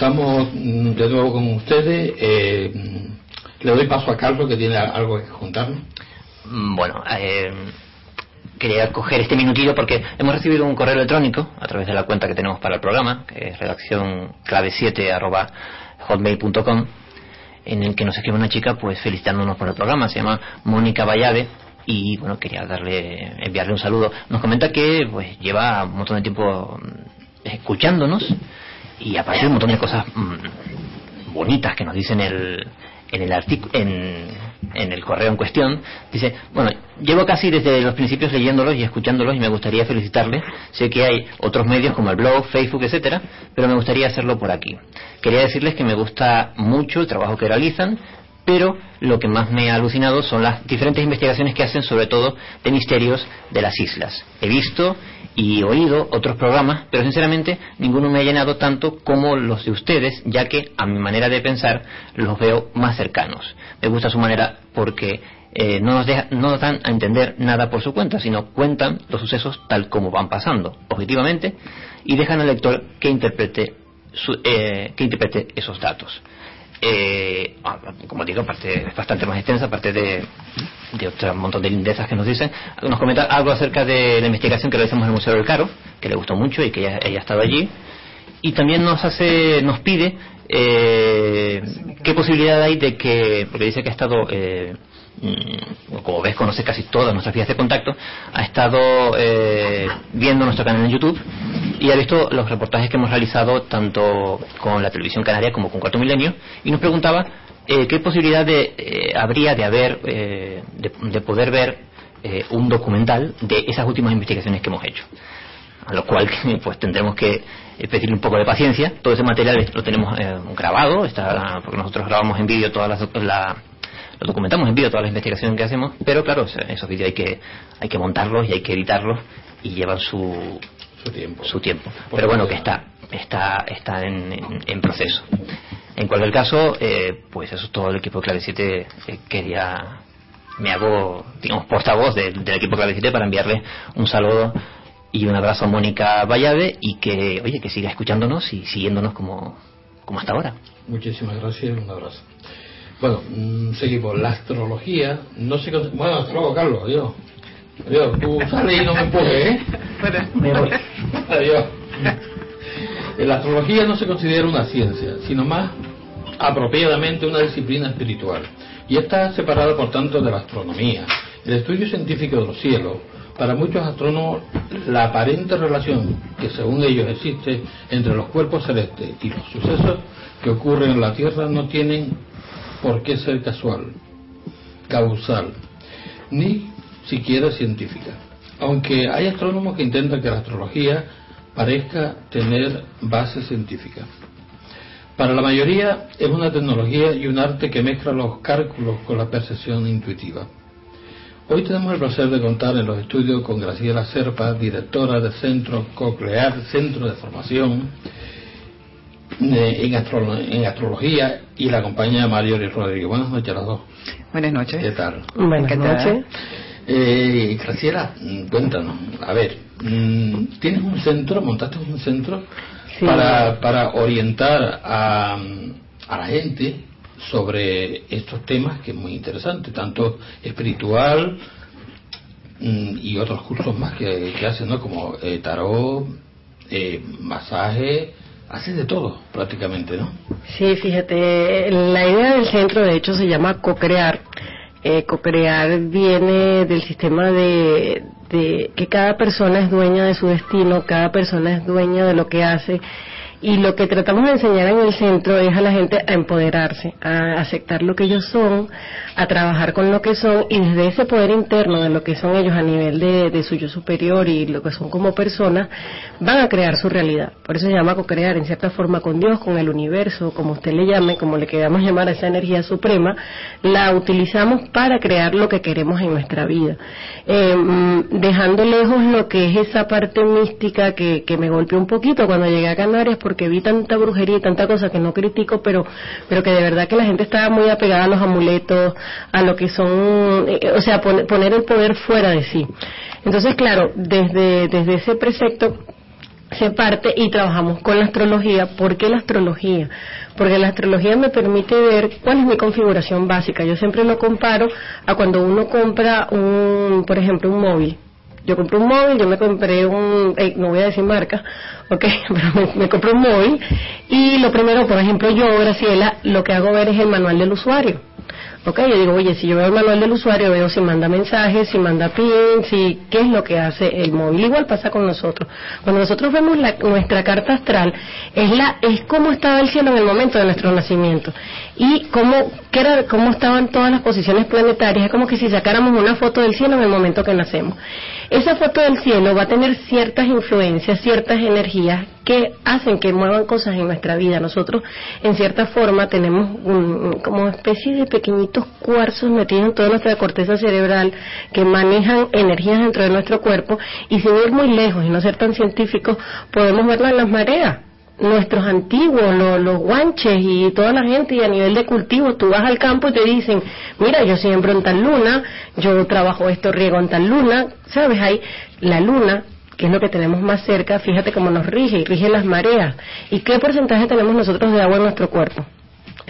Estamos mm, de nuevo con ustedes. Eh, le doy paso a Carlos que tiene algo que contarnos. Mm, Bueno, eh, quería coger este minutillo porque hemos recibido un correo electrónico a través de la cuenta que tenemos para el programa, que es redacción clave 7 arroba hotmail.com, en el que nos escribe una chica pues felicitándonos por el programa, se llama Mónica Vallade y bueno, quería darle, enviarle un saludo. Nos comenta que pues lleva un montón de tiempo mm, escuchándonos y aparte un montón de cosas mm, bonitas que nos dicen el, en el artículo en, en el correo en cuestión. Dice bueno llevo casi desde los principios leyéndolos y escuchándolos y me gustaría felicitarle sé que hay otros medios como el blog Facebook etcétera pero me gustaría hacerlo por aquí. Quería decirles que me gusta mucho el trabajo que realizan pero lo que más me ha alucinado son las diferentes investigaciones que hacen sobre todo de misterios de las islas. He visto y oído otros programas, pero sinceramente ninguno me ha llenado tanto como los de ustedes, ya que a mi manera de pensar los veo más cercanos. Me gusta su manera porque eh, no, nos deja- no nos dan a entender nada por su cuenta, sino cuentan los sucesos tal como van pasando, objetivamente, y dejan al lector que interprete, su- eh, que interprete esos datos. Eh, ah, como digo, aparte, es bastante más extensa, aparte de, de otro montón de lindezas que nos dicen. Nos comenta algo acerca de la investigación que realizamos en el Museo del Caro, que le gustó mucho y que ella, ella ha estado allí. Y también nos hace, nos pide eh, qué posibilidad hay de que, porque dice que ha estado, eh, como ves, conoce casi todas nuestras vías de contacto, ha estado eh, viendo nuestro canal en YouTube y ha visto los reportajes que hemos realizado tanto con la televisión canaria como con Cuarto Milenio y nos preguntaba eh, qué posibilidad de, eh, habría de haber, eh, de, de poder ver eh, un documental de esas últimas investigaciones que hemos hecho. A lo cual pues tendremos que eh, pedirle un poco de paciencia. Todo ese material lo tenemos grabado, está, porque nosotros grabamos en vídeo todas las, la, lo documentamos en vídeo todas las investigaciones que hacemos, pero claro, esos- vídeos hay que, hay que montarlos y hay que editarlos y llevan su, Su tiempo. su tiempo. Pero bueno, que está, está, está en, en- en proceso. En cualquier caso, eh, pues eso es todo el equipo Clave 7 eh, quería, me hago, digamos, portavoz del, del equipo Clave 7 para enviarle un saludo y un abrazo a Mónica Vallade y que, oye, que siga escuchándonos y siguiéndonos como, como hasta ahora. Muchísimas gracias, un abrazo. Bueno, mm, seguimos. La astrología no se... con- Bueno, hasta luego, Carlos, adiós. Adiós, tú sales y no me empujes, ¿eh? Me voy. Adiós. La astrología no se considera una ciencia, sino más apropiadamente una disciplina espiritual. Y está separada, por tanto, de la astronomía. El estudio científico de los cielos, para muchos astrónomos, la aparente relación que según ellos existe entre los cuerpos celestes y los sucesos que ocurren en la Tierra no tienen por qué ser casual, causal, ni siquiera científica. Aunque hay astrónomos que intentan que la astrología parezca tener base científica. Para la mayoría es una tecnología y un arte que mezcla los cálculos con la percepción intuitiva. Hoy tenemos el placer de contar en los estudios con Graciela Serpa, directora del Centro Coclear, Centro de Formación eh, en, astro- en Astrología, y la acompaña Mario y Rodríguez. Buenas noches a las dos. Buenas noches. ¿Qué tal? Buenas noches. Eh, Graciela, cuéntanos, a ver, mm, tienes un centro, montaste un centro Sí. para, para orientar a, a la gente sobre estos temas que es muy interesante, tanto espiritual mm, y otros cursos más que, que hacen, ¿no? Como eh, tarot, eh, masaje, haces de todo prácticamente, ¿no? Sí, fíjate, la idea del centro de hecho se llama co-crear. Eh, co-crear viene del sistema de, de que cada persona es dueña de su destino, cada persona es dueña de lo que hace y lo que tratamos de enseñar en el centro es a la gente a empoderarse, a aceptar lo que ellos son, a trabajar con lo que son y desde ese poder interno de lo que son ellos a nivel de, de su yo superior y lo que son como personas, van a crear su realidad. Por eso se llama co-crear en cierta forma con Dios, con el universo, como usted le llame, como le queramos llamar a esa energía suprema, la utilizamos para crear lo que queremos en nuestra vida. Eh, mm, dejando lejos lo que es esa parte mística que, que me golpeó un poquito cuando llegué a Canarias porque vi tanta brujería y tanta cosa que no critico, pero, pero que de verdad que la gente estaba muy apegada a los amuletos, a lo que son, eh, o sea, pon- poner el poder fuera de sí. Entonces, claro, desde, desde ese precepto hace parte y trabajamos con la astrología. ¿Por qué la astrología? Porque la astrología me permite ver cuál es mi configuración básica. Yo siempre lo comparo a cuando uno compra un, por ejemplo, un móvil. Yo compré un móvil, yo me compré un, eh, no voy a decir marca, ok, pero me, me compré un móvil y lo primero, por ejemplo, yo, Graciela, lo que hago ver es el manual del usuario. Ok, yo digo, oye, si yo veo el manual del usuario, veo si manda mensajes, si manda pin, si qué es lo que hace el móvil. Igual pasa con nosotros. Cuando nosotros vemos la- nuestra carta astral, es la es cómo estaba el cielo en el momento de nuestro nacimiento y cómo qué era, cómo estaban todas las posiciones planetarias. Es como que si sacáramos una foto del cielo en el momento que nacemos. Esa foto del cielo va a tener ciertas influencias, ciertas energías que hacen que muevan cosas en nuestra vida. Nosotros, en cierta forma, tenemos un- como especie de pequeñitos cuarzos metidos en toda nuestra corteza cerebral que manejan energías dentro de nuestro cuerpo y sin ir muy lejos y no ser tan científicos, podemos verlo en las mareas nuestros antiguos, los, los guanches y toda la gente y a nivel de cultivo, tú vas al campo y te dicen, mira, yo siembro en tal luna, yo trabajo esto, riego en tal luna, ¿sabes? Hay la luna, que es lo que tenemos más cerca, fíjate cómo nos rige rige las mareas. ¿Y qué porcentaje tenemos nosotros de agua en nuestro cuerpo?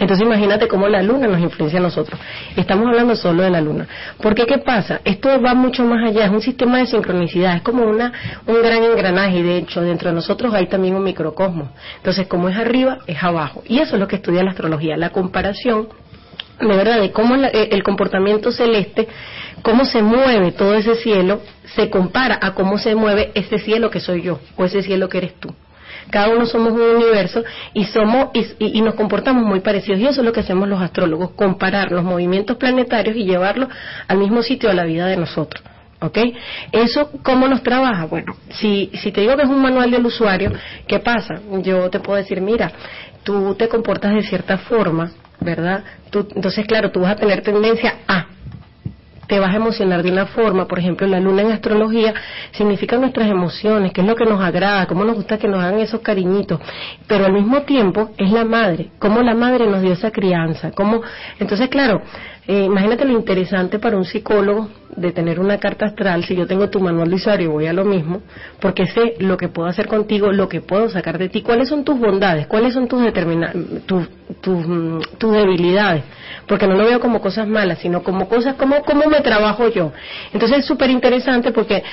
Entonces imagínate cómo la luna nos influencia a nosotros. Estamos hablando solo de la luna. Porque ¿qué pasa? Esto va mucho más allá, es un sistema de sincronicidad, es como una, un gran engranaje y de hecho dentro de nosotros hay también un microcosmos. Entonces como es arriba, es abajo. Y eso es lo que estudia la astrología, la comparación de verdad de cómo la- eh, el comportamiento celeste, cómo se mueve todo ese cielo, se compara a cómo se mueve ese cielo que soy yo o ese cielo que eres tú. Cada uno somos un universo y somos y, y- nos comportamos muy parecidos y eso es lo que hacemos los astrólogos, comparar los movimientos planetarios y llevarlos al mismo sitio a la vida de nosotros. ¿Ok? Eso, ¿cómo nos trabaja? Bueno, si, si te digo que es un manual del usuario, ¿qué pasa? Yo te puedo decir, mira, tú te comportas de cierta forma, ¿verdad? Tú, entonces, claro, tú vas a tener tendencia a te vas a emocionar de una forma, por ejemplo, la luna en astrología significa nuestras emociones, qué es lo que nos agrada, cómo nos gusta que nos hagan esos cariñitos, pero al mismo tiempo es la madre, cómo la madre nos dio esa crianza, cómo, entonces claro, eh, imagínate lo interesante para un psicólogo de tener una carta astral, si yo tengo tu manual de usuario voy a lo mismo, porque sé lo que puedo hacer contigo, lo que puedo sacar de ti, cuáles son tus bondades, cuáles son tus determina mm, tus debilidades, porque no lo veo como cosas malas, sino como cosas, como cómo me trabajo yo. Entonces es súper interesante porque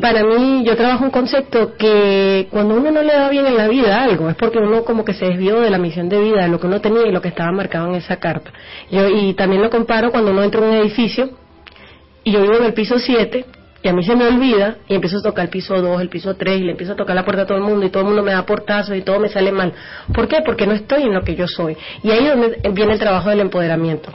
para mí yo trabajo un concepto que cuando uno no le da bien en la vida algo es porque uno como que se desvió de la misión de vida, de lo que uno tenía y lo que estaba marcado en esa carta. Yo, y también lo comparo cuando uno entra en un edificio y yo vivo en el piso 7 y a mí se me olvida y empiezo a tocar el piso 2, el piso 3 y le empiezo a tocar la puerta a todo el mundo y todo el mundo me da portazos y todo me sale mal. ¿Por qué? Porque no estoy en lo que yo soy. Y ahí es donde viene el trabajo del empoderamiento.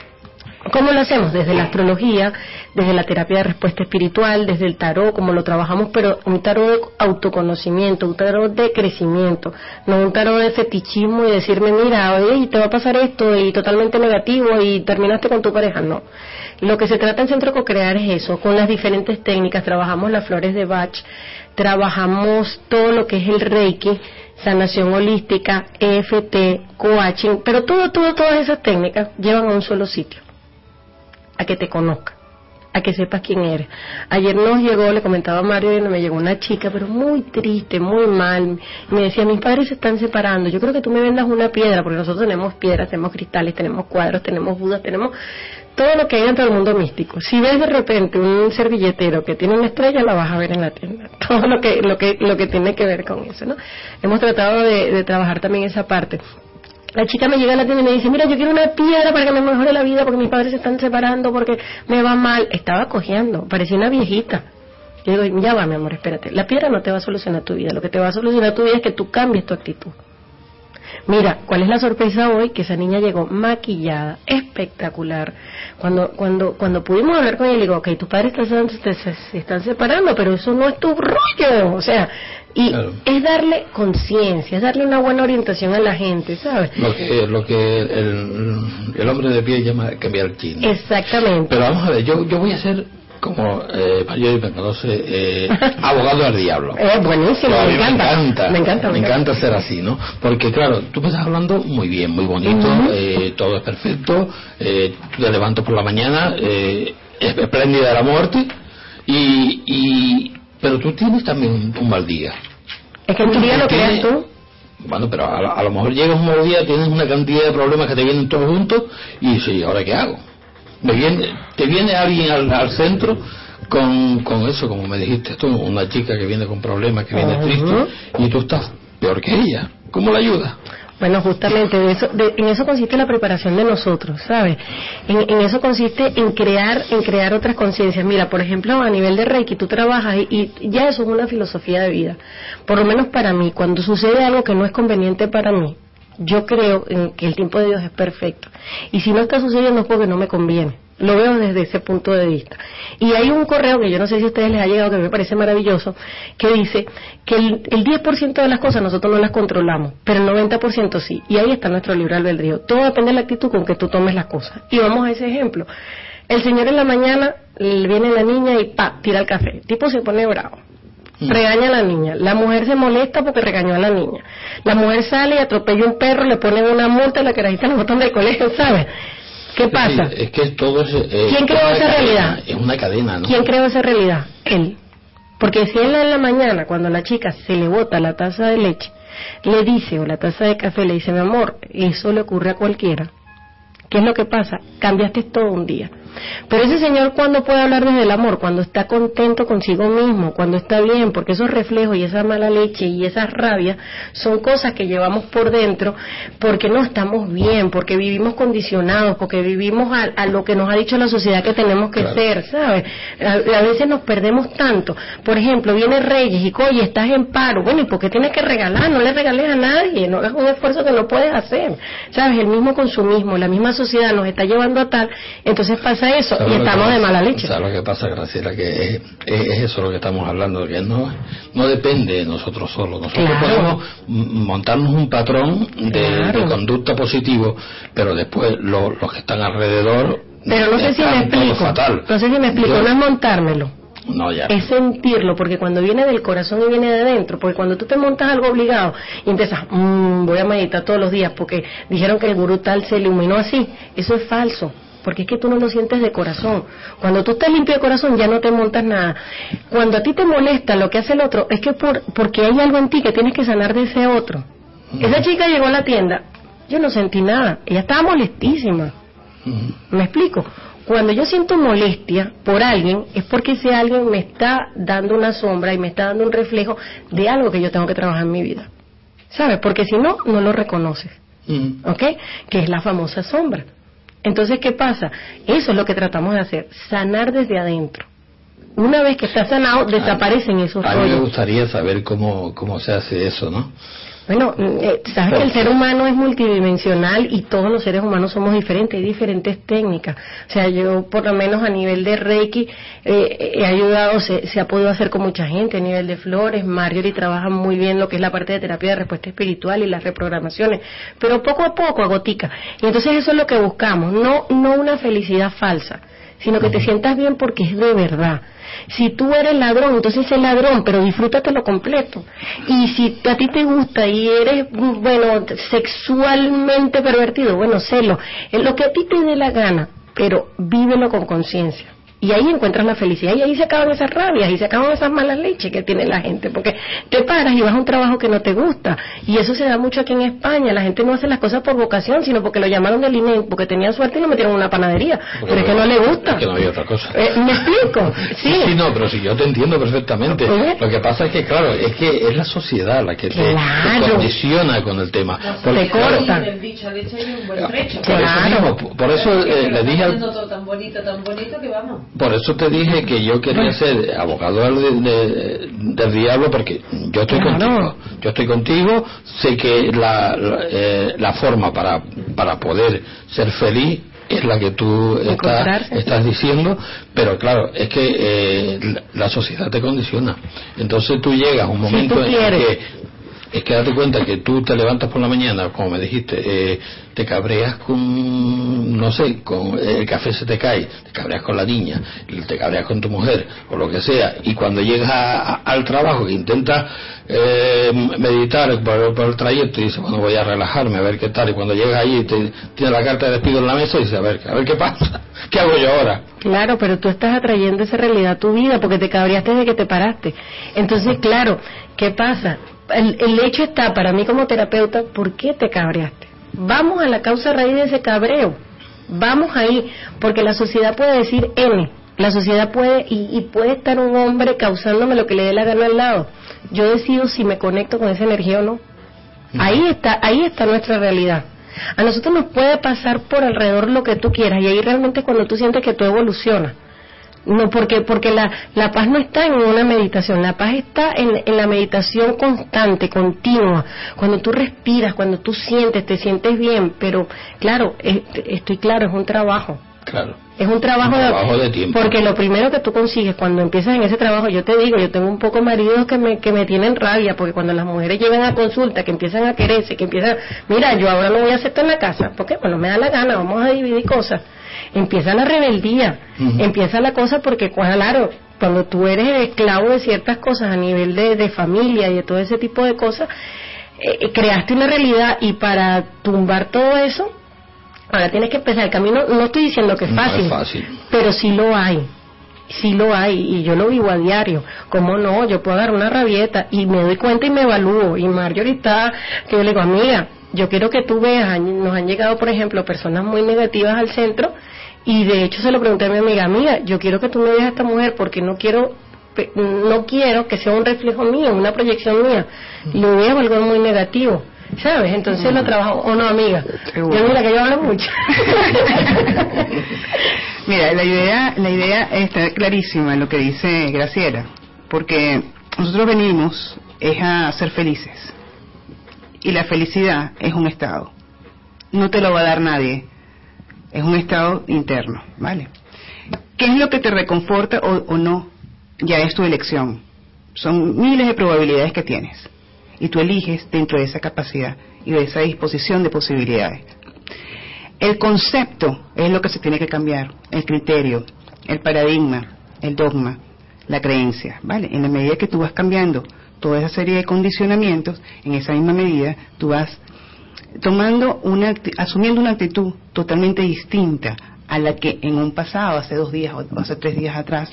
¿Cómo lo hacemos? Desde la astrología, desde la terapia de respuesta espiritual, desde el tarot, como lo trabajamos, pero un tarot de autoconocimiento, un tarot de crecimiento, no un tarot de fetichismo y decirme, mira, oye, te va a pasar esto y totalmente negativo y terminaste con tu pareja. No. Lo que se trata en Centro Cocrear es eso, con las diferentes técnicas, trabajamos las flores de Bach, trabajamos todo lo que es el Reiki, sanación holística, EFT, coaching, pero todo, todo, todas esas técnicas llevan a un solo sitio, a que te conozca, a que sepas quién eres. Ayer nos llegó, le comentaba a Mario, y me llegó una chica, pero muy triste, muy mal. Me decía, mis padres se están separando, yo creo que tú me vendas una piedra, porque nosotros tenemos piedras, tenemos cristales, tenemos cuadros, tenemos budas, tenemos todo lo que hay dentro del mundo místico. Si ves de repente un servilletero que tiene una estrella, la vas a ver en la tienda. Todo lo que, lo que, lo que tiene que ver con eso, ¿no? Hemos tratado de, de trabajar también esa parte. La chica me llega a la tienda y me dice, mira, yo quiero una piedra para que me mejore la vida porque mis padres se están separando, porque me va mal. Estaba cojeando, parecía una viejita. Yo digo, ya va, mi amor, espérate. La piedra no te va a solucionar tu vida. Lo que te va a solucionar tu vida es que tú cambies tu actitud. Mira, ¿cuál es la sorpresa hoy? Que esa niña llegó maquillada, espectacular. Cuando cuando cuando pudimos hablar con ella, le digo, ok, tus padres están, se, están separando, pero eso no es tu rollo. O sea, y es darle conciencia, es darle una buena orientación a la gente, ¿sabes? Lo que, lo que el, el hombre de pie llama cambiar el chino. Exactamente. Pero vamos a ver, yo, yo voy a ser como eh, conoce eh, abogado del diablo. Es buenísimo, me encanta. Me encanta, Me encanta, me encanta ser así, ¿no? Porque claro, tú me estás hablando muy bien, muy bonito, eh, todo es perfecto, eh, tú te levantas por la mañana, eh, es espléndida la muerte, y, y, pero tú tienes también un, un mal día. Es que en tu vida lo creas tú. Bueno, pero a, a lo mejor llegas un nuevo día, tienes una cantidad de problemas que te vienen todos juntos y dices, ¿y ahora qué hago? Me viene, te viene alguien al, al centro con, con eso, como me dijiste tú, una chica que viene con problemas, que viene triste, y tú estás peor que ella. ¿Cómo la ayudas? Bueno, justamente de eso, de- en eso consiste la preparación de nosotros, ¿sabes? En, en eso consiste en crear, en crear otras conciencias. Mira, por ejemplo, a nivel de Reiki, tú trabajas y, y ya eso es una filosofía de vida. Por lo menos para mí, cuando sucede algo que no es conveniente para mí, yo creo en que el tiempo de Dios es perfecto. Y si no está sucediendo es porque no me conviene. Lo veo desde ese punto de vista. Y hay un correo que yo no sé si a ustedes les ha llegado, que me parece maravilloso, que dice que el, el 10% de las cosas nosotros no las controlamos, pero el 90% sí. Y ahí está nuestro libre albedrío. Todo depende de la actitud con que tú tomes las cosas. Y vamos a ese ejemplo. El señor en la mañana viene la niña y pa, tira el café. El tipo se pone bravo. Regaña a la niña. La mujer se molesta porque regañó a la niña. La mujer sale y atropella un perro, le ponen una multa, la carajita la botan del colegio, ¿sabes? ¿Qué pasa? Sí, es que todo es... eh, ¿Quién creó esa cadena, realidad? Es una cadena, ¿no? ¿Quién creó esa realidad? Él. Porque si él en la mañana, cuando la chica se le bota la taza de leche, le dice, o la taza de café, le dice, mi amor, eso le ocurre a cualquiera. ¿Qué es lo que pasa? Cambiaste todo un día. Pero ese señor, ¿cuándo puede hablar desde el amor? Cuando está contento consigo mismo, cuando está bien, porque esos reflejos y esa mala leche y esas rabias son cosas que llevamos por dentro porque no estamos bien, porque vivimos condicionados, porque vivimos a, a lo que nos ha dicho la sociedad que tenemos que Claro. ser, ¿sabes? A, a veces nos perdemos tanto. Por ejemplo, viene Reyes y, oye, estás en paro. Bueno, ¿y por qué tienes que regalar? No le regales a nadie, no hagas un esfuerzo que no puedes hacer. ¿Sabes? El mismo consumismo, la misma sociedad nos está llevando a tal, entonces pasa eso ¿Sabes y estamos de pasa? mala leche. ¿Sabes lo que pasa, Graciela? Que es, es- es eso lo que estamos hablando, que no, no depende de nosotros solos. Nosotros Claro. podemos montarnos un patrón de, Claro. de conducta positivo, pero después lo- los que están alrededor. Pero no sé si me están todo explico. fatal. No sé si me explico, Yo- no es montármelo. No, ya. es sentirlo, porque cuando viene del corazón y viene de dentro, porque cuando tú te montas algo obligado y empiezas, "Mm, voy a meditar todos los días porque dijeron que el gurú tal se iluminó así, eso es falso. Porque es que tú no lo sientes de corazón. Cuando tú estás limpio de corazón ya no te montas nada. Cuando a ti te molesta lo que hace el otro, es que por, porque hay algo en ti que tienes que sanar de ese otro. Esa chica llegó a la tienda, yo no sentí nada, ella estaba molestísima. ¿Me explico? Cuando yo siento molestia por alguien, es porque ese alguien me está dando una sombra y me está dando un reflejo de algo que yo tengo que trabajar en mi vida. ¿Sabes? Porque si no, no lo reconoces. ¿Ok? Que es la famosa sombra. Entonces, ¿qué pasa? Eso es lo que tratamos de hacer, sanar desde adentro. Una vez que está sanado, desaparecen esos A mí me rollos. gustaría saber cómo, cómo se hace eso, ¿no? Bueno, eh, sabes que el ser humano es multidimensional y todos los seres humanos somos diferentes, hay diferentes técnicas. O sea, yo por lo menos a nivel de Reiki eh, he ayudado, se, se ha podido hacer con mucha gente, a nivel de flores, Marjorie trabaja muy bien lo que es la parte de terapia de respuesta espiritual y las reprogramaciones, pero poco a poco a gotica. Y entonces eso es lo que buscamos, no, no una felicidad falsa, sino que te sientas bien porque es de verdad. Si tú eres ladrón, entonces sé ladrón, pero disfrútatelo completo. Y si a ti te gusta y eres, bueno, sexualmente pervertido, bueno, sélo. Es lo que a ti te dé la gana, pero vívelo con conciencia. Y ahí encuentras la felicidad y ahí se acaban esas rabias y se acaban esas malas leches que tiene la gente. Porque te paras y vas a un trabajo que no te gusta. Y eso se da mucho aquí en España. La gente no hace las cosas por vocación, sino porque lo llamaron del INE, porque tenían suerte y lo metieron en una panadería. Pero es que no le gusta. Es que no había otra cosa. Eh, ¿Me explico? Sí. Sí, no, pero si yo te entiendo perfectamente. Lo que pasa es que, claro, es que es la sociedad la que te, te Claro. condiciona con el tema. Porque, Te claro, corta. Trecho. Por eso mismo, por- eso eh, le dije al- Haciendo todo tan bonito, tan bonito que vamos. Por eso te dije que yo quería ser abogado del, de- del diablo porque yo estoy Claro. contigo. Yo estoy contigo, sé que la, la, eh, la forma para, para poder ser feliz es la que tú estás, estás diciendo, pero claro, es que eh, la, la sociedad te condiciona. Entonces tú llegas a un momento en que es que date cuenta que tú te levantas por la mañana, como me dijiste, eh, te cabreas con, no sé, con el café se te cae, te cabreas con la niña, te cabreas con tu mujer o lo que sea, y cuando llegas a- a- al trabajo que intentas eh, meditar por, por el trayecto y dices, bueno, voy a relajarme, a ver qué tal. Y cuando llegas allí te tiene la carta de despido en la mesa y dices, a ver, a ver qué pasa, qué hago yo ahora. Claro, pero tú estás atrayendo esa realidad a tu vida porque te cabreaste desde que te paraste. Entonces, claro, ¿qué pasa? El, el hecho está, para mí como terapeuta, ¿por qué te cabreaste? Vamos a la causa raíz de ese cabreo. Vamos ahí, porque la sociedad puede decir N, la sociedad puede, y, y puede estar un hombre causándome lo que le dé la gana al lado. Yo decido si me conecto con esa energía o no. Ahí está, ahí está nuestra realidad. A nosotros nos puede pasar por alrededor lo que tú quieras, y ahí realmente cuando tú sientes que tú evolucionas. No, porque, porque la, la paz no está en una meditación, la paz está en, en la meditación constante, continua, cuando tú respiras, cuando tú sientes, te sientes bien, pero claro, es- estoy claro, es un trabajo. Claro. Es un trabajo, Un trabajo de tiempo. Porque lo primero que tú consigues cuando empiezas en ese trabajo, yo te digo, yo tengo un poco maridos que me, que me tienen rabia, porque cuando las mujeres llegan a consulta, que empiezan a quererse, que empiezan, mira, yo ahora no voy a hacer esto en la casa, porque bueno, me da la gana, vamos a dividir cosas. Empieza la rebeldía, empieza la cosa porque, claro, cuando tú eres esclavo de ciertas cosas a nivel de, de familia y de todo ese tipo de cosas, eh, eh, creaste una realidad y para tumbar todo eso, ahora tienes que empezar el camino. No estoy diciendo que es No es fácil, pero sí lo hay. Sí lo hay y yo lo vivo a diario. ¿Cómo no? Yo puedo dar una rabieta y me doy cuenta y me evalúo. Y Marjorie está, que yo le digo, amiga, yo quiero que tú veas, nos han llegado, por ejemplo, personas muy negativas al centro y de hecho se lo pregunté a mi amiga, amiga, yo quiero que tú me veas a esta mujer porque no quiero no quiero que sea un reflejo mío, una proyección mía. Lo veo algo muy negativo. ¿Sabes? Entonces lo trabajo, o no, amiga. Yo mira que yo hablo mucho. Mira, la idea, la idea está clarísima en lo que dice Graciela, porque nosotros venimos es a ser felices y la felicidad es un estado, no te lo va a dar nadie, es un estado interno, ¿vale? ¿Qué es lo que te reconforta o, o no? Ya es tu elección, son miles de probabilidades que tienes y tú eliges dentro de esa capacidad y de esa disposición de posibilidades. El concepto es lo que se tiene que cambiar, el criterio, el paradigma, el dogma, la creencia, ¿vale? En la medida que tú vas cambiando toda esa serie de condicionamientos, en esa misma medida tú vas tomando una, asumiendo una actitud totalmente distinta a la que en un pasado, hace dos días o hace tres días atrás,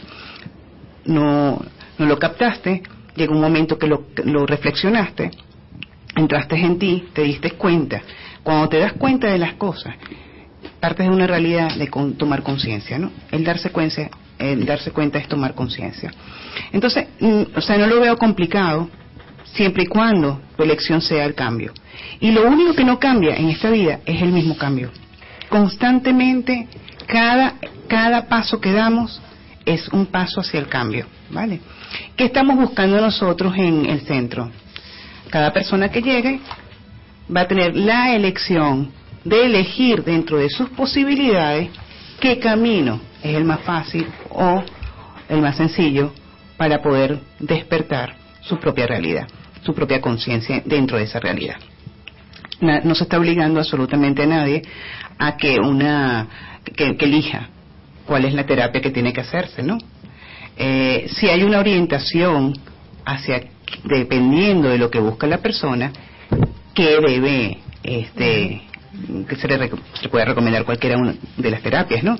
no, no lo captaste, llegó un momento que lo, lo reflexionaste, entraste en ti, te diste cuenta. Cuando te das cuenta de las cosas, partes de una realidad de con- tomar conciencia, ¿no? El darse cuenta, el darse cuenta es tomar conciencia. Entonces, mm, o sea, no lo veo complicado siempre y cuando tu elección sea el cambio. Y lo único que no cambia en esta vida es el mismo cambio. Constantemente, cada, cada paso que damos es un paso hacia el cambio, ¿vale? ¿Qué estamos buscando nosotros en el centro? Cada persona que llegue va a tener la elección de elegir dentro de sus posibilidades qué camino es el más fácil o el más sencillo para poder despertar su propia realidad, su propia conciencia dentro de esa realidad. No se está obligando absolutamente a nadie a que una que, que elija cuál es la terapia que tiene que hacerse, ¿no? Eh, si hay una orientación hacia dependiendo de lo que busca la persona, que debe este que se le, puede recomendar cualquiera una de las terapias, ¿no?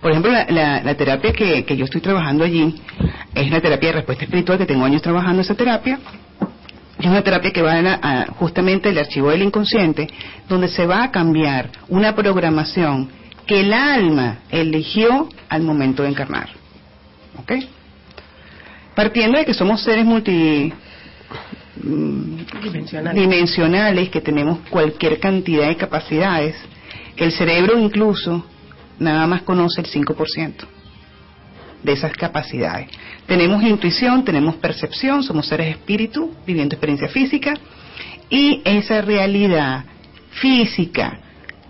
Por ejemplo, la, la- la terapia que, que yo estoy trabajando allí es una terapia de respuesta espiritual que tengo años trabajando esa terapia. Es una terapia que va a, a justamente el archivo del inconsciente, donde se va a cambiar una programación que el alma eligió al momento de encarnar. ¿Ok? Partiendo de que somos seres multi mm, dimensionales, que tenemos cualquier cantidad de capacidades, el cerebro incluso nada más conoce el 5% de esas capacidades. Tenemos intuición, tenemos percepción, somos seres espíritu viviendo experiencia física y esa realidad física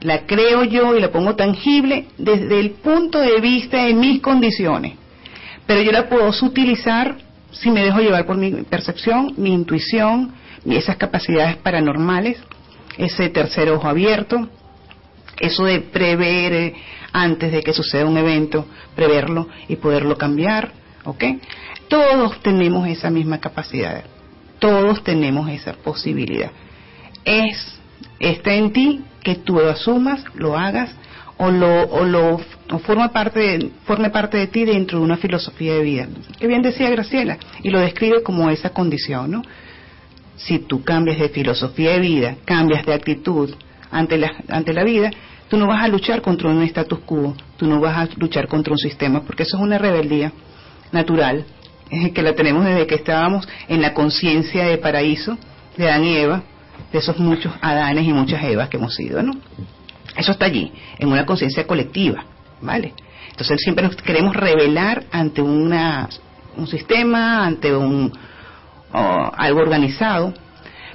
la creo yo y la pongo tangible desde el punto de vista de mis condiciones. Pero yo la puedo sutilizar si me dejo llevar por mi percepción, mi intuición, esas capacidades paranormales, ese tercer ojo abierto, eso de prever eh, antes de que suceda un evento, preverlo y poderlo cambiar, ¿ok? Todos tenemos esa misma capacidad. Todos tenemos esa posibilidad. Es, está en ti que tú lo asumas, lo hagas o lo, o lo o forma parte de, forme parte de ti dentro de una filosofía de vida. Que bien decía Graciela, y lo describe como esa condición, ¿no? Si tú cambias de filosofía de vida, cambias de actitud ante la, ante la vida, tú no vas a luchar contra un status quo, tú no vas a luchar contra un sistema, porque eso es una rebeldía natural, eh, que la tenemos desde que estábamos en la conciencia de paraíso de Adán y Eva, de esos muchos Adanes y muchas Evas que hemos sido, ¿no? Eso está allí, en una conciencia colectiva, ¿vale? Entonces siempre nos queremos revelar ante una, un sistema, ante un algo organizado,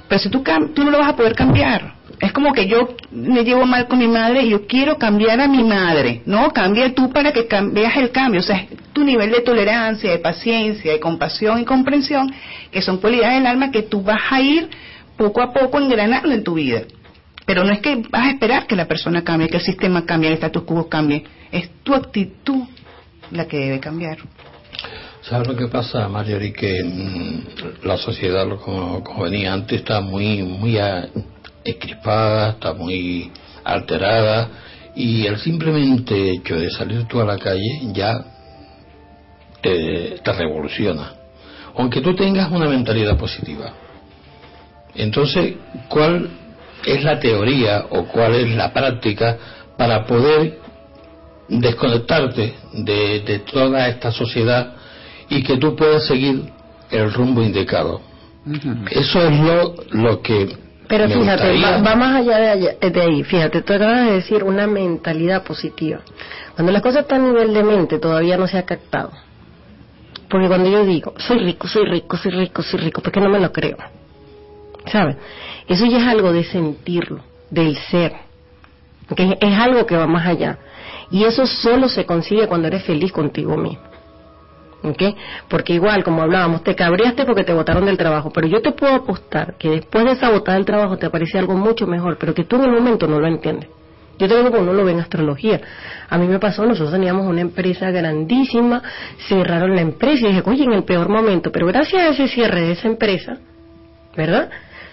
pero si tú, tú no lo vas a poder cambiar. Es como que yo me llevo mal con mi madre y yo quiero cambiar a mi madre. No, cambia tú para que veas el cambio. O sea, tu nivel de tolerancia, de paciencia, de compasión y comprensión, que son cualidades del alma que tú vas a ir poco a poco engranando en tu vida. Pero no es que vas a esperar que la persona cambie, que el sistema cambie, el status quo cambie. Es tu actitud la que debe cambiar. ¿Sabes lo que pasa, Marjorie? Que la sociedad, como, como venía antes, está muy, muy a- escrispada, está muy alterada, y el simplemente hecho de salir tú a la calle ya te, te revoluciona. Aunque tú tengas una mentalidad positiva. Entonces, ¿cuál es la teoría o cuál es la práctica para poder desconectarte de, de toda esta sociedad y que tú puedas seguir el rumbo indicado. Eso es lo, lo que Pero me fíjate, va, va más allá de, allá- de ahí. Fíjate, tú acabas de decir una mentalidad positiva. Cuando las cosas están a nivel de mente, todavía no se ha captado. Porque cuando yo digo, soy rico, soy rico, soy rico, soy rico, porque no me lo creo. ¿Sabes? Eso ya es algo de sentirlo, del ser. Es algo que va más allá. Y eso solo se consigue cuando eres feliz contigo mismo. ¿Ok? Porque igual, como hablábamos, te cabreaste porque te botaron del trabajo, pero yo te puedo apostar que después de esa botada del trabajo te aparece algo mucho mejor, pero que tú en el momento no lo entiendes. Yo te digo que uno lo ve en astrología. A mí me pasó, nosotros teníamos una empresa grandísima, cerraron la empresa y dije, oye, en el peor momento, pero gracias a ese cierre de esa empresa, ¿verdad?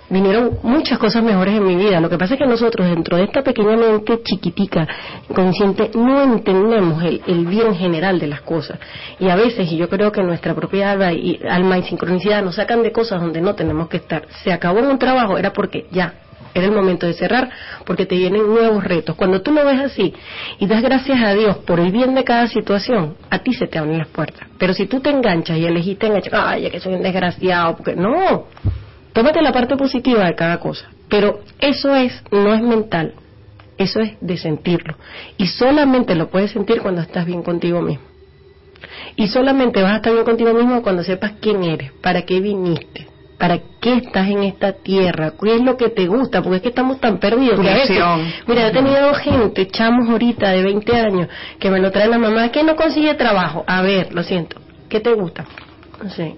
Vinieron muchas cosas mejores en mi vida. Lo que pasa es que nosotros, dentro de esta pequeña mente chiquitica, consciente, no entendemos el, el bien general de las cosas. Y a veces, y yo creo que nuestra propia alma y, alma y sincronicidad nos sacan de cosas donde no tenemos que estar. Se acabó un trabajo, era porque ya, era el momento de cerrar, porque te vienen nuevos retos. Cuando tú lo ves así y das gracias a Dios por el bien de cada situación, a ti se te abren las puertas. Pero si tú te enganchas y elegiste enganchar, ay, que soy un desgraciado, porque no, tómate la parte positiva de cada cosa. Pero eso es, no es mental, eso es de sentirlo. Y solamente lo puedes sentir cuando estás bien contigo mismo. Y solamente vas a estar bien contigo mismo cuando sepas quién eres, para qué viniste, para qué estás en esta tierra, qué es lo que te gusta, porque es que estamos tan perdidos. Que a veces- misión. mira, he tenido gente, chamos ahorita de 20 años, que me lo trae la mamá, que no consigue trabajo. A ver, lo siento, ¿qué te gusta? No sé.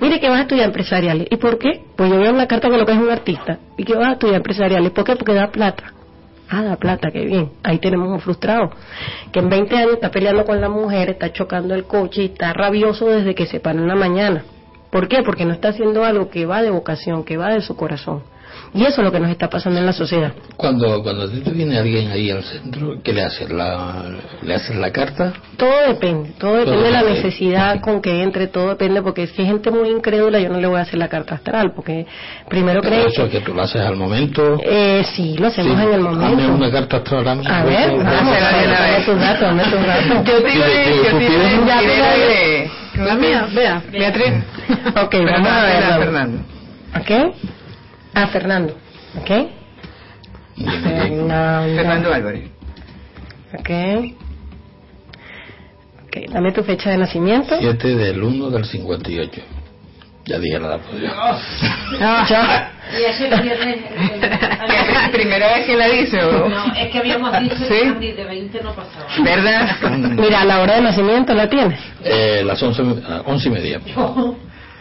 Mire que vas a estudiar empresariales. ¿Y por qué? Pues yo veo en la carta que lo que es un artista. ¿Y que vas a estudiar empresariales? ¿Por qué? Porque da plata. Ah, da plata, qué bien. Ahí tenemos un frustrado. Que en 20 años está peleando con la mujer, está chocando el coche y está rabioso desde que se paró en la mañana. ¿Por qué? Porque no está haciendo algo que va de vocación, que va de su corazón. Y eso es lo que nos está pasando en la sociedad. Cuando, cuando a ti te viene alguien ahí al centro, ¿qué le haces? ¿La, ¿Le haces la carta? Todo depende, todo depende Todo de la necesidad con que entre, todo depende, porque si hay gente muy incrédula, yo no le voy a hacer la carta astral, porque primero creen eso es que tú lo haces al momento. Eh, sí, lo hacemos Sí, en el momento. una carta astral a mí. A ver, vamos a ver, dame tus datos, dame tus datos. Yo te a yo a La mía, vea. Beatriz. Ok, vamos a ver. Fernando. Fernando. ¿Ok? A Fernando. ¿Ok? Fernando. Fernando Álvarez. ¿Ok? Ok, dame tu fecha de nacimiento. 7 del 1 del 58. Ya dije la pues, ya. Ah, ya. Y ese viernes. ¿Primera vez que la dice o...? No, es que habíamos dicho ¿Sí? que de 20 no pasaba. ¿Verdad? Mira, la hora de nacimiento la tienes. Eh, las 11, ah, 11 y media.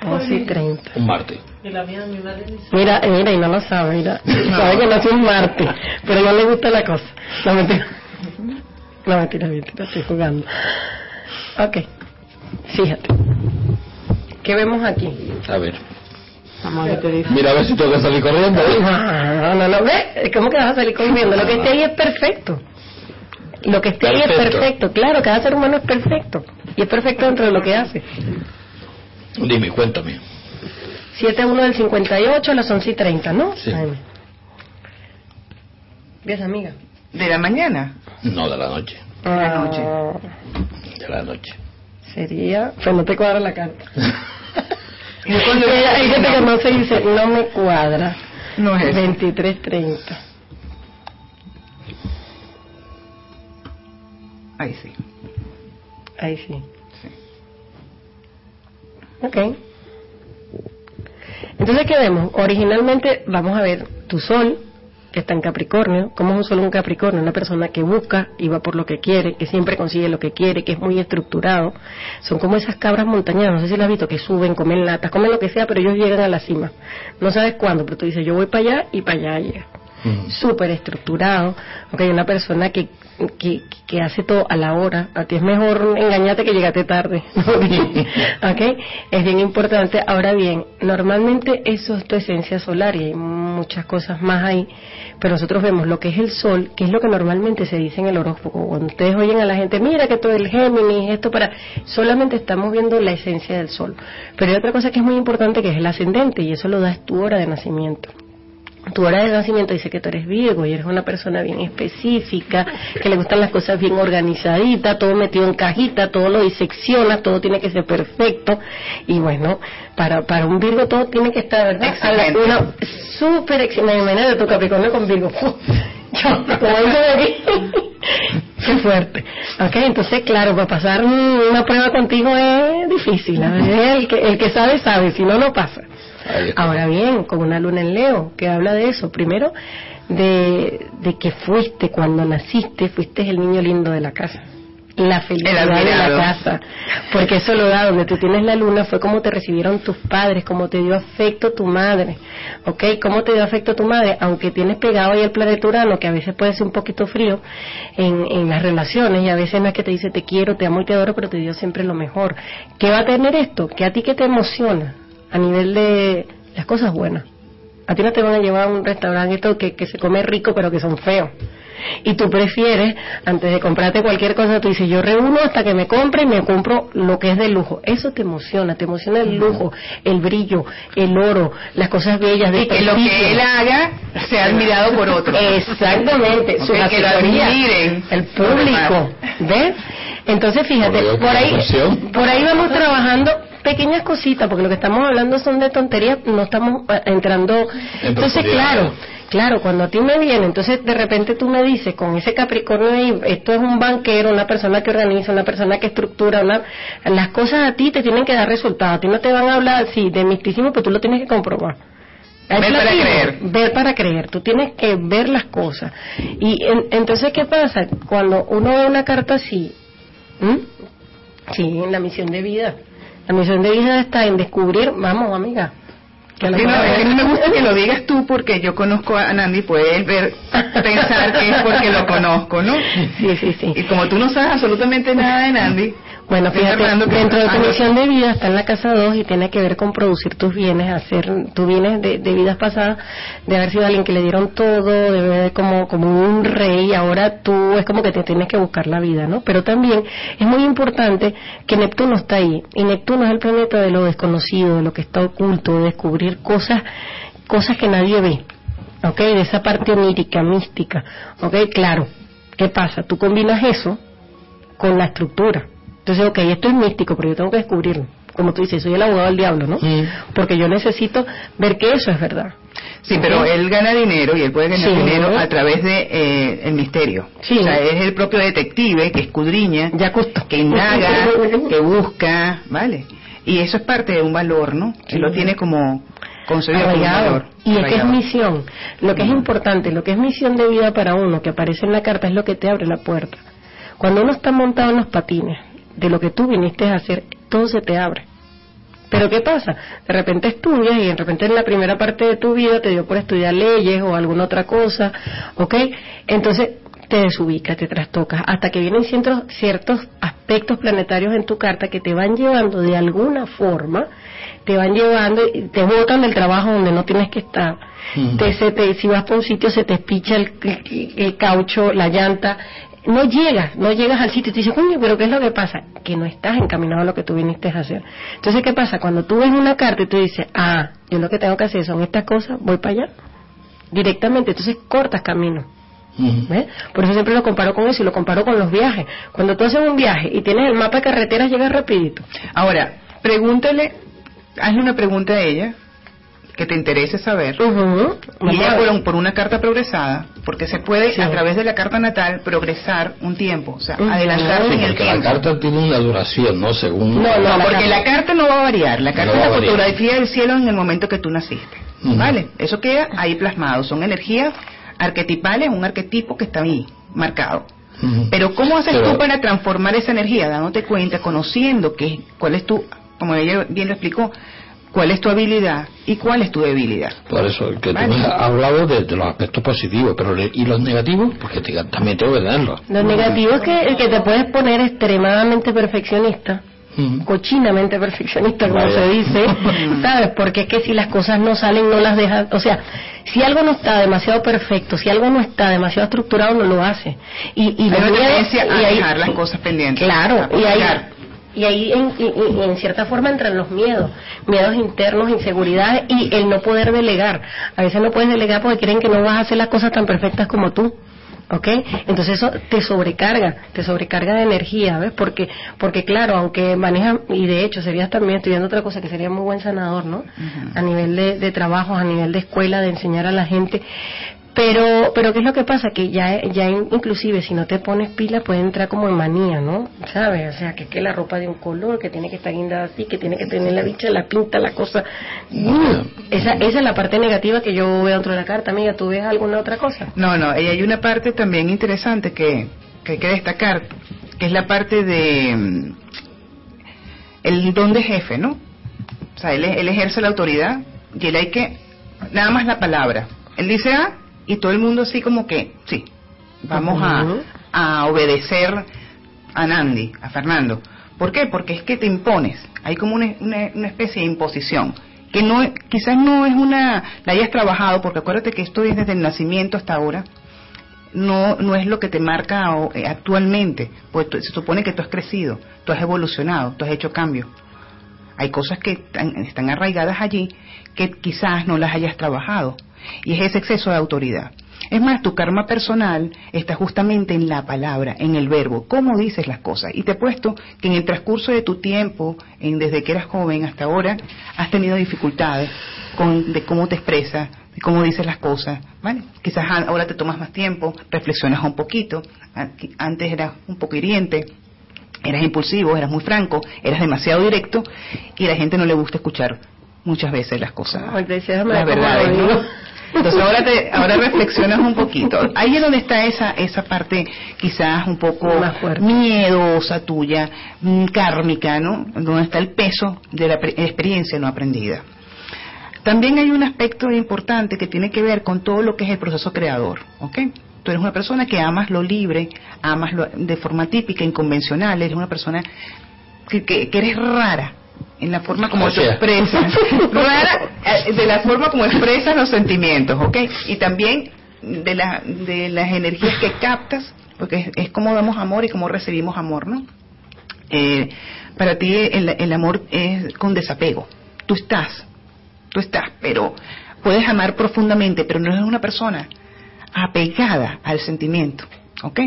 11 y 30. Un martes. Mira, mira, y no lo sabe, mira. Sabe que nació un martes, pero no le gusta la cosa. No, mentira. No, mentira, mentira, estoy jugando. Ok, fíjate. ¿Qué vemos aquí? A ver. Vamos a ver qué te dice. Mira a ver si tengo que salir corriendo. ¿eh? No, no, no, ve, ¿cómo que vas a salir corriendo? Lo que esté ahí es perfecto. Lo que esté ahí es perfecto, claro, cada ser humano es perfecto. Y es perfecto dentro de lo que hace. Dime, cuéntame. 7 a 1 del 58 a las 11 y 30, ¿no? Sí. ¿Ves, amiga? ¿De la mañana? No, de la noche. De la noche. De la noche. Sería... Pues no te cuadra la carta. Hay gente que no se dice, no me cuadra. No es eso. 23.30. Ahí sí. Ahí sí. Ok. Entonces, ¿qué vemos? Originalmente vamos a ver tu sol, que está en Capricornio. ¿Cómo es un sol en Capricornio? Una persona que busca y va por lo que quiere, que siempre consigue lo que quiere, que es muy estructurado. Son como esas cabras montañanas, no sé si las has visto, que suben, comen latas, comen lo que sea, pero ellos llegan a la cima. No sabes cuándo, pero tú dices, yo voy para allá y para allá llega súper estructurado, ok, una persona que, que, que hace todo a la hora, a ti es mejor engañarte que llegarte tarde, ok, es bien importante. Ahora bien, normalmente eso es tu esencia solar y hay muchas cosas más ahí, pero nosotros vemos lo que es el sol, que es lo que normalmente se dice en el horóscopo. Cuando ustedes oyen a la gente, mira que todo el Géminis, esto para, solamente estamos viendo la esencia del sol. Pero hay otra cosa que es muy importante que es el ascendente y eso lo das tu hora de nacimiento tu hora de nacimiento dice que tú eres Virgo y eres una persona bien específica, que le gustan las cosas bien organizaditas, todo metido en cajita, todo lo diseccionas, todo tiene que ser perfecto. Y bueno, para, para un Virgo todo tiene que estar, ¿verdad? Excelente. una súper excelente. Imagínate tu Capricornio con Virgo. Yo, como de. Qué fuerte. Ok, entonces, claro, para pasar una prueba contigo es difícil. ¿eh? El que, el que sabe, sabe, si no, no pasa. Ahora bien, con una luna en Leo, que habla de eso. Primero, de, de que fuiste, cuando naciste, fuiste el niño lindo de la casa. La felicidad de la casa. Porque eso lo da, donde tú tienes la luna, fue como te recibieron tus padres, como te dio afecto tu madre. ¿Ok? ¿Cómo te dio afecto tu madre? Aunque tienes pegado ahí el planeta Urano, que a veces puede ser un poquito frío en, en las relaciones, y a veces no es que te dice te quiero, te amo y te adoro, pero te dio siempre lo mejor. ¿Qué va a tener esto? Que a ti que te emociona a nivel de las cosas buenas. A ti no te van a llevar a un restaurante esto que, que se come rico pero que son feos. Y tú prefieres, antes de comprarte cualquier cosa, tú dices, yo reúno hasta que me compre y me compro lo que es de lujo. Eso te emociona, te emociona el lujo, el brillo, el oro, las cosas bellas de Y que lo que él haga sea admirado por otros. Exactamente, su que lo admiren el público, ¿ves? Entonces fíjate, Por ahí, por ahí vamos trabajando pequeñas cositas, porque lo que estamos hablando son de tonterías, no estamos eh, entrando. Entonces, claro, claro, cuando a ti me viene, entonces de repente tú me dices, con ese Capricornio ahí, esto es un banquero, una persona que organiza, una persona que estructura, una, las cosas a ti te tienen que dar resultados, a ti no te van a hablar así de misticismo, pero tú lo tienes que comprobar. Hay Ver para creer. Ver para creer. Tú tienes que ver las cosas. Y en- entonces, ¿qué pasa? Cuando uno ve una carta así, ¿m? sí, en la misión de vida. La misión de vida está en descubrir, vamos, amiga. que no, es que no me gusta que lo digas tú porque yo conozco a Nandi, puedes ver, pensar que es porque lo conozco, ¿no? Sí, sí, sí. Y como tú no sabes absolutamente nada de Nandi, Bueno, fíjate, dentro de tu misión de vida está en la casa 2 y tiene que ver con producir tus bienes, hacer tus bienes de, de vidas pasadas, de haber sido alguien que le dieron todo, de ver como, como un rey, ahora tú es como que te tienes que buscar la vida, ¿no? Pero también es muy importante que Neptuno está ahí, y Neptuno es el planeta de lo desconocido, de lo que está oculto, de descubrir cosas, cosas que nadie ve, ¿ok? De esa parte onírica, mística, ¿ok? Claro, ¿qué pasa? Tú combinas eso con la estructura. Entonces, ok, esto es místico, pero yo tengo que descubrirlo. Como tú dices, soy el abogado del diablo, ¿no? Porque yo necesito ver que eso es verdad. Sí, pero él gana dinero y él puede ganar Sí. dinero a través de eh, el misterio. Sí. O sea, es el propio detective que escudriña, Ya que indaga, que busca, ¿vale? Y eso es parte de un valor, ¿no? Él lo tiene como concebido como un valor. Y es que es misión. Lo que es importante, lo que es misión de vida para uno, que aparece en la carta, es lo que te abre la puerta. Cuando uno está montado en los patines, de lo que tú viniste a hacer, todo se te abre. Pero ¿qué pasa? De repente estudias y de repente en la primera parte de tu vida te dio por estudiar leyes o alguna otra cosa, ¿ok? Entonces te desubicas, te trastocas, hasta que vienen ciertos, ciertos aspectos planetarios en tu carta que te van llevando de alguna forma, te van llevando, y te botan del trabajo donde no tienes que estar. Te, se te, si vas por un sitio se te el, el- el caucho, la llanta, no llegas, no llegas al sitio y te dices, coño, pero ¿qué es lo que pasa? Que no estás encaminado a lo que tú viniste a hacer. Entonces, ¿qué pasa? Cuando tú ves una carta y tú dices, ah, yo lo que tengo que hacer son estas cosas, voy para allá, directamente, entonces cortas camino. ¿Ves? Por eso siempre lo comparo con eso y lo comparo con los viajes. Cuando tú haces un viaje y tienes el mapa de carreteras, llegas rapidito. Ahora, pregúntale, hazle una pregunta a ella que te interese saber. Y Vamos ella a ver. por, por una carta progresada, porque se puede a través de la carta natal progresar un tiempo, o sea, Ujú. adelantarse en el porque la tiempo. carta tiene una duración, ¿no? Según... No, no, porque la carta no va a variar. La carta No es la fotografía del cielo en el momento que tú naciste. ¿Vale? Eso queda ahí plasmado. Son energías arquetipales, un arquetipo que está ahí marcado. Pero ¿cómo haces Pero- tú para transformar esa energía? Dándote cuenta, conociendo que, cuál es tu, como ella bien lo explicó, cuál es tu habilidad y cuál es tu debilidad. Por eso, que Vale. tú me has hablado de, de los aspectos positivos, pero le- ¿y los negativos? Porque te- también tengo que tenerlos. Lo negativo es que, que te puedes poner extremadamente perfeccionista, cochinamente perfeccionista, como Vaya. se dice, ¿sabes? Porque es que si las cosas no salen, no las dejas. O sea, si algo no está demasiado perfecto, si algo no está demasiado estructurado, no lo hace. Y, y Hay los una tendencia a dejar las cosas pendientes. Claro, A y postergar. Y ahí en, y en cierta forma entran los miedos, miedos internos, inseguridades y el no poder delegar. A veces no puedes delegar porque creen que no vas a hacer las cosas tan perfectas como tú. ¿Ok? Entonces eso te sobrecarga, te sobrecarga de energía, ¿ves? Porque, porque claro, aunque manejas, y de hecho serías también estudiando otra cosa que sería muy buen sanador, ¿no? A nivel de, de trabajo, a nivel de escuela, de enseñar a la gente. Pero, pero ¿qué es lo que pasa? Que ya, ya in- inclusive si no te pones pila puede entrar como en manía, ¿no? ¿Sabes? O sea, que, que la ropa de un color, que tiene que estar guindada así, que tiene que tener la bicha, la pinta, la cosa. Esa, esa es la parte negativa que yo veo dentro de la carta, amiga. ¿Tú ves alguna otra cosa? No, no, y hay una parte también interesante que, que hay que destacar, que es la parte de mm, el don de jefe, ¿no? O sea, él, él ejerce la autoridad y él hay que, nada más la palabra. Él dice A y todo el mundo así como que, sí, vamos a, a obedecer a Nandi, a Fernando. ¿Por qué? Porque es que te impones. Hay como una, una, una especie de imposición. Que no, quizás no es una, la hayas trabajado, porque acuérdate que esto es desde el nacimiento hasta ahora. No, no es lo que te marca eh, actualmente, pues se supone que tú has crecido, tú has evolucionado, tú has hecho cambios. Hay cosas que están, están arraigadas allí que quizás no las hayas trabajado. Y es ese exceso de autoridad. Es más, tu karma personal está justamente en la palabra, en el verbo, cómo dices las cosas. Y te he puesto que en el transcurso de tu tiempo, en, desde que eras joven hasta ahora, has tenido dificultades con, de cómo te expresas, de cómo dices las cosas. ¿vale? Quizás ahora te tomas más tiempo, reflexionas un poquito. An- Antes eras un poco hiriente, eras impulsivo, eras muy franco, eras demasiado directo y a la gente no le gusta escuchar muchas veces las cosas, las verdades, ¿no? Entonces ahora te, ahora reflexionas un poquito. Ahí es donde está esa esa parte quizás un poco miedosa tuya, mm, kármica, ¿no? Donde está el peso de la experiencia no aprendida. También hay un aspecto importante que tiene que ver con todo lo que es el proceso creador, ¿ok? Tú eres una persona que amas lo libre, amas lo de forma típica, inconvencional, eres una persona que, que, que eres rara en la forma como O te sea. expresas, rara eh, de la forma como expresas los sentimientos, ¿ok? Y también de, la, de las energías que captas, porque es, es como damos amor y como recibimos amor, ¿no? Eh, para ti el, el amor es con desapego. Tú estás, tú estás, pero puedes amar profundamente, pero no eres una persona apegada al sentimiento, ¿ok?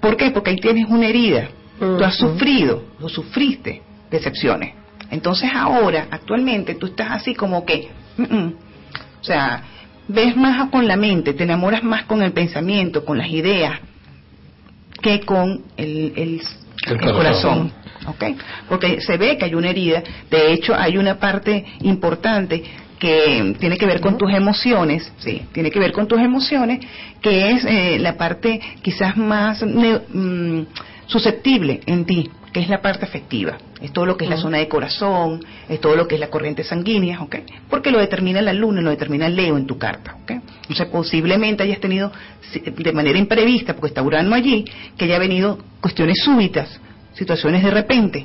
¿Por qué? Porque ahí tienes una herida. Tú has sufrido, o sufriste decepciones. Entonces ahora, actualmente, tú estás así como que, o sea, ves más con la mente, te enamoras más con el pensamiento, con las ideas, que con el, el, el corazón. corazón. ¿ok? Porque se ve que hay una herida, de hecho hay una parte importante que tiene que ver con tus emociones, sí, tiene que ver con tus emociones, que es eh, la parte quizás más ne- mm, susceptible en ti, que es la parte afectiva. Es todo lo que es la zona de corazón, es todo lo que es la corriente sanguínea, ¿ok? Porque lo determina la luna, lo determina Leo en tu carta, ¿ok? Entonces posiblemente hayas tenido de manera imprevista, porque está Urano allí, que haya venido cuestiones súbitas, situaciones de repente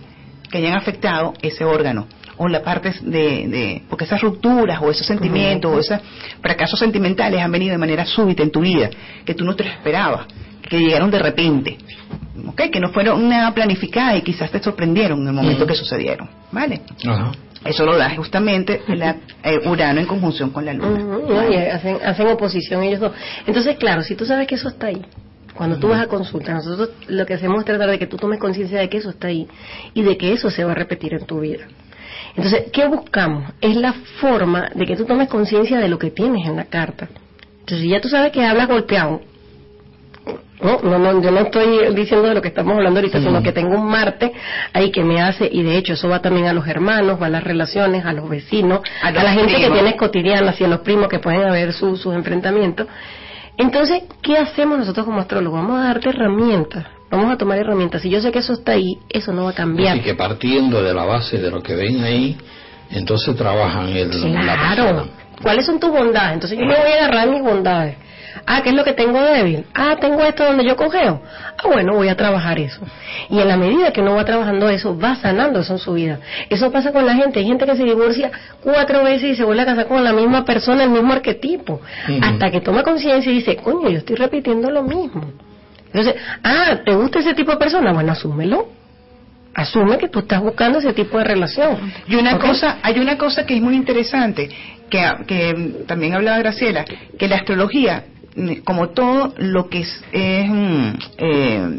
que hayan afectado ese órgano o la parte de, de porque esas rupturas o esos sentimientos o esos fracasos sentimentales han venido de manera súbita en tu vida, que tú no te lo esperabas, que llegaron de repente, ¿ok? Que no fueron nada planificada y quizás te sorprendieron en el momento que sucedieron, ¿vale? Ajá. Eso lo da justamente la, eh, Urano en conjunción con la Luna. Y hacen, hacen oposición ellos dos. Entonces, claro, si tú sabes que eso está ahí, cuando tú vas a consulta, nosotros lo que hacemos es tratar de que tú tomes conciencia de que eso está ahí y de que eso se va a repetir en tu vida. Entonces, ¿qué buscamos? Es la forma de que tú tomes conciencia de lo que tienes en la carta. Entonces, si ya tú sabes que hablas golpeado, no, no, no, yo no estoy diciendo de lo que estamos hablando ahorita, sino que tengo un Marte ahí que me hace, y de hecho eso va también a los hermanos, va a las relaciones, a los vecinos, a, los la gente que tienes cotidiana, y a los primos que pueden haber su- sus enfrentamientos. Entonces, ¿qué hacemos nosotros como astrólogos? Vamos a darte herramientas, vamos a tomar herramientas. Si yo sé que eso está ahí, eso no va a cambiar. Así que partiendo de la base de lo que ven ahí, entonces trabajan el, la persona. Claro. ¿Cuáles son tus bondades? Entonces yo me voy a agarrar mis bondades. Ah, ¿qué es lo que tengo débil? Ah, tengo esto donde yo cogeo. Ah, bueno, voy a trabajar eso. Y en la medida que uno va trabajando eso, va sanando eso en su vida. Eso pasa con la gente. Hay gente que se divorcia cuatro veces y se vuelve a casar con la misma persona, el mismo arquetipo. Hasta que toma conciencia y dice, coño, yo estoy repitiendo lo mismo. Entonces, ah, ¿te gusta ese tipo de persona? Bueno, asúmelo. Asume que tú estás buscando ese tipo de relación. Y una cosa, hay una cosa que es muy interesante, que, que también hablaba Graciela, que la astrología, como todo lo que es, es, mm, eh,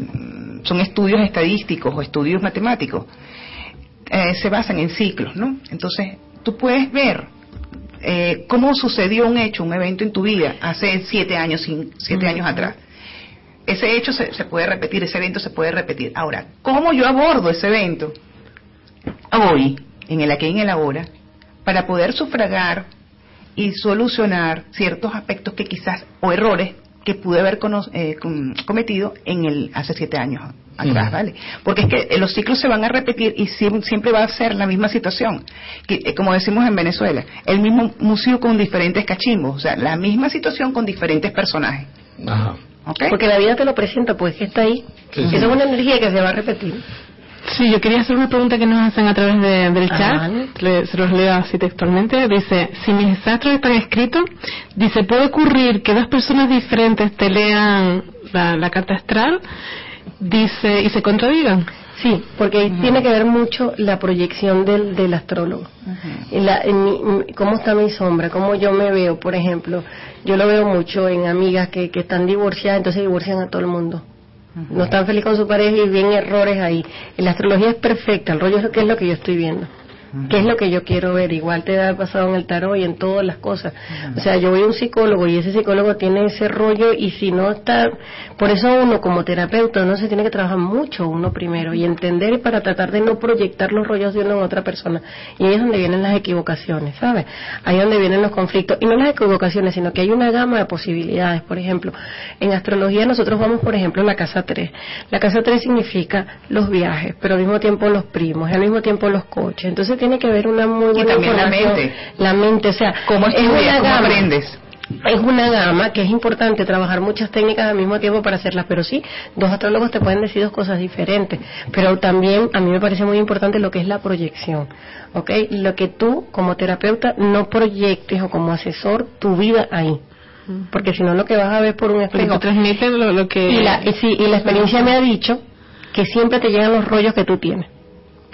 son estudios estadísticos o estudios matemáticos, eh, se basan en ciclos, ¿no? Entonces, tú puedes ver eh, cómo sucedió un hecho, un evento en tu vida hace siete años, siete años atrás. Ese hecho se, se puede repetir, ese evento se puede repetir. Ahora, ¿cómo yo abordo ese evento hoy, en el aquí y en el ahora, para poder sufragar y solucionar ciertos aspectos que quizás, o errores que pude haber cono- eh, com- cometido en el hace siete años atrás. ¿vale? Porque es que eh, los ciclos se van a repetir y siem- siempre va a ser la misma situación. Que, eh, como decimos en Venezuela, el mismo museo con diferentes cachimbos, o sea, la misma situación con diferentes personajes. Ajá. ¿Ok? Porque la vida te lo presenta, pues que está ahí. Sí, Esa sí. es una energía que se va a repetir. Sí, yo quería hacer una pregunta que nos hacen a través de- del Ah, chat. vale. Le- se los leo así textualmente. Dice, si mis astros están escritos, dice, ¿puede ocurrir que dos personas diferentes te lean la, la carta astral? Dice, y se contradigan. Sí, porque ahí tiene que ver mucho la proyección del, del astrólogo. En la- en mi- mi- cómo está mi sombra, cómo yo me veo, por ejemplo. Yo lo veo mucho en amigas que, que están divorciadas, entonces divorcian a todo el mundo. No están felices con su pareja y ven errores ahí. La astrología es perfecta, el rollo es lo que es lo que yo estoy viendo. ¿Qué es lo que yo quiero ver? Igual te ha pasado en el tarot y en todas las cosas. O sea, yo voy a un psicólogo y ese psicólogo tiene ese rollo y si no está... Por eso uno como terapeuta uno se tiene que trabajar mucho uno primero y entender para tratar de no proyectar los rollos de uno en otra persona. Y ahí es donde vienen las equivocaciones, ¿sabes? Ahí es donde vienen los conflictos. Y no las equivocaciones, sino que hay una gama de posibilidades. Por ejemplo, en astrología nosotros vamos, por ejemplo, a la casa 3. La casa 3 significa los viajes, pero al mismo tiempo los primos, y al mismo tiempo los coches. Entonces tiene que haber una muy buena también la mente. La mente, o sea, ¿Cómo es estudias? una ¿Cómo gama. aprendes? Es una gama que es importante trabajar muchas técnicas al mismo tiempo para hacerlas, pero sí, dos astrólogos te pueden decir dos cosas diferentes, pero también a mí me parece muy importante lo que es la proyección, ¿ok? Lo que tú como terapeuta no proyectes o como asesor tu vida ahí, porque si no lo que vas a ver por un espejo. transmiten lo, lo que... Y la, y sí, y la experiencia me ha dicho que siempre te llegan los rollos que tú tienes.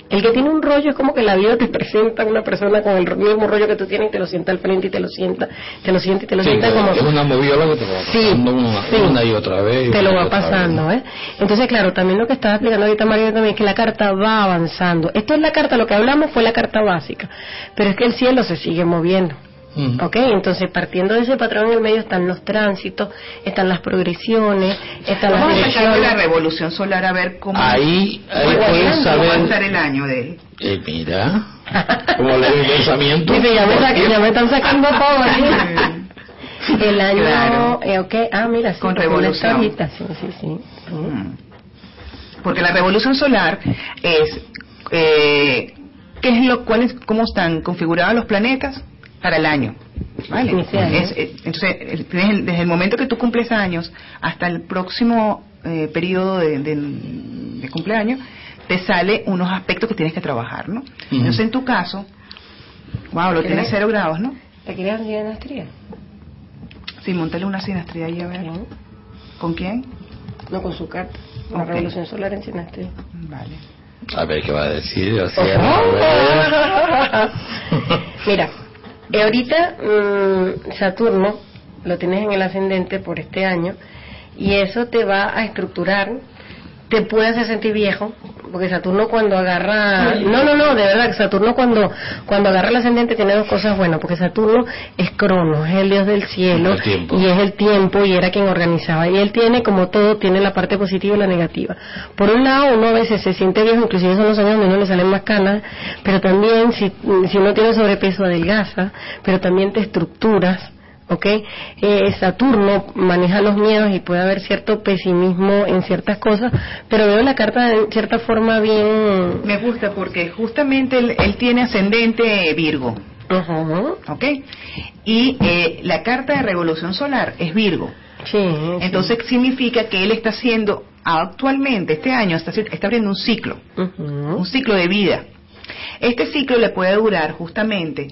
El que tiene un rollo es como que la vida te presenta a una persona con el mismo rollo que tú tienes y te lo sienta al frente y te lo sienta, te lo sienta y te lo Sí, sienta como... es una moviola que te va Sí, pasando una, sí. una y otra vez. te lo va vez. pasando, ¿eh? Entonces, claro, también lo que estaba explicando ahorita María también es que la carta va avanzando. Esto es la carta, lo que hablamos fue la carta básica, pero es que el cielo se sigue moviendo. ¿Ok? Entonces, partiendo de ese patrón en el medio están los tránsitos, están las progresiones, están las Vamos a sacar de la revolución solar a ver cómo, Ahí, ahí va a estar el año de él. Eh, mira, como el pensamiento. Dice, ya me, ya me están sacando todo aquí. El año, Claro. eh, ok, ah, mira, sí, Con revolución. ahorita, sí, sí, sí. Porque la revolución solar es eh, qué es lo cuál es, cómo están configurados los planetas para el año. ¿Vale? Año. Es, eh, entonces, el- desde el, desde el momento que tú cumples años hasta el próximo eh, periodo de, de- de cumpleaños, te sale unos aspectos que tienes que trabajar, ¿no? Entonces, en tu caso, Wow, lo tiene cero grados, ¿no? ¿Te querías sinastría? Sí, montale una sinastría ahí a ver. ¿Con quién? No, con su carta. La Ok. revolución solar en sinastría. Vale. A ver qué va a decir. O sea, a ver. Mira, eh, ahorita mm, Saturno lo tienes en el ascendente por este año y eso te va a estructurar, te puede hacer sentir viejo, porque Saturno cuando agarra, no, no, no, de verdad, Saturno cuando cuando agarra el ascendente tiene dos cosas buenas, porque Saturno es Crono, es el dios del cielo y es el tiempo y era quien organizaba y él tiene como todo tiene la parte positiva y la negativa. Por un lado uno a veces se siente viejo, inclusive son los años donde uno le salen más canas, pero también si si uno tiene sobrepeso adelgaza, pero también te estructuras ¿ok? Eh, Saturno maneja los miedos y puede haber cierto pesimismo en ciertas cosas, pero veo la carta de cierta forma bien... Me gusta porque justamente él, él tiene ascendente Virgo. ¿Ok? Y eh, la carta de revolución solar es Virgo. Entonces significa que él está haciendo actualmente, este año, está, está abriendo un ciclo, un ciclo de vida. Este ciclo le puede durar justamente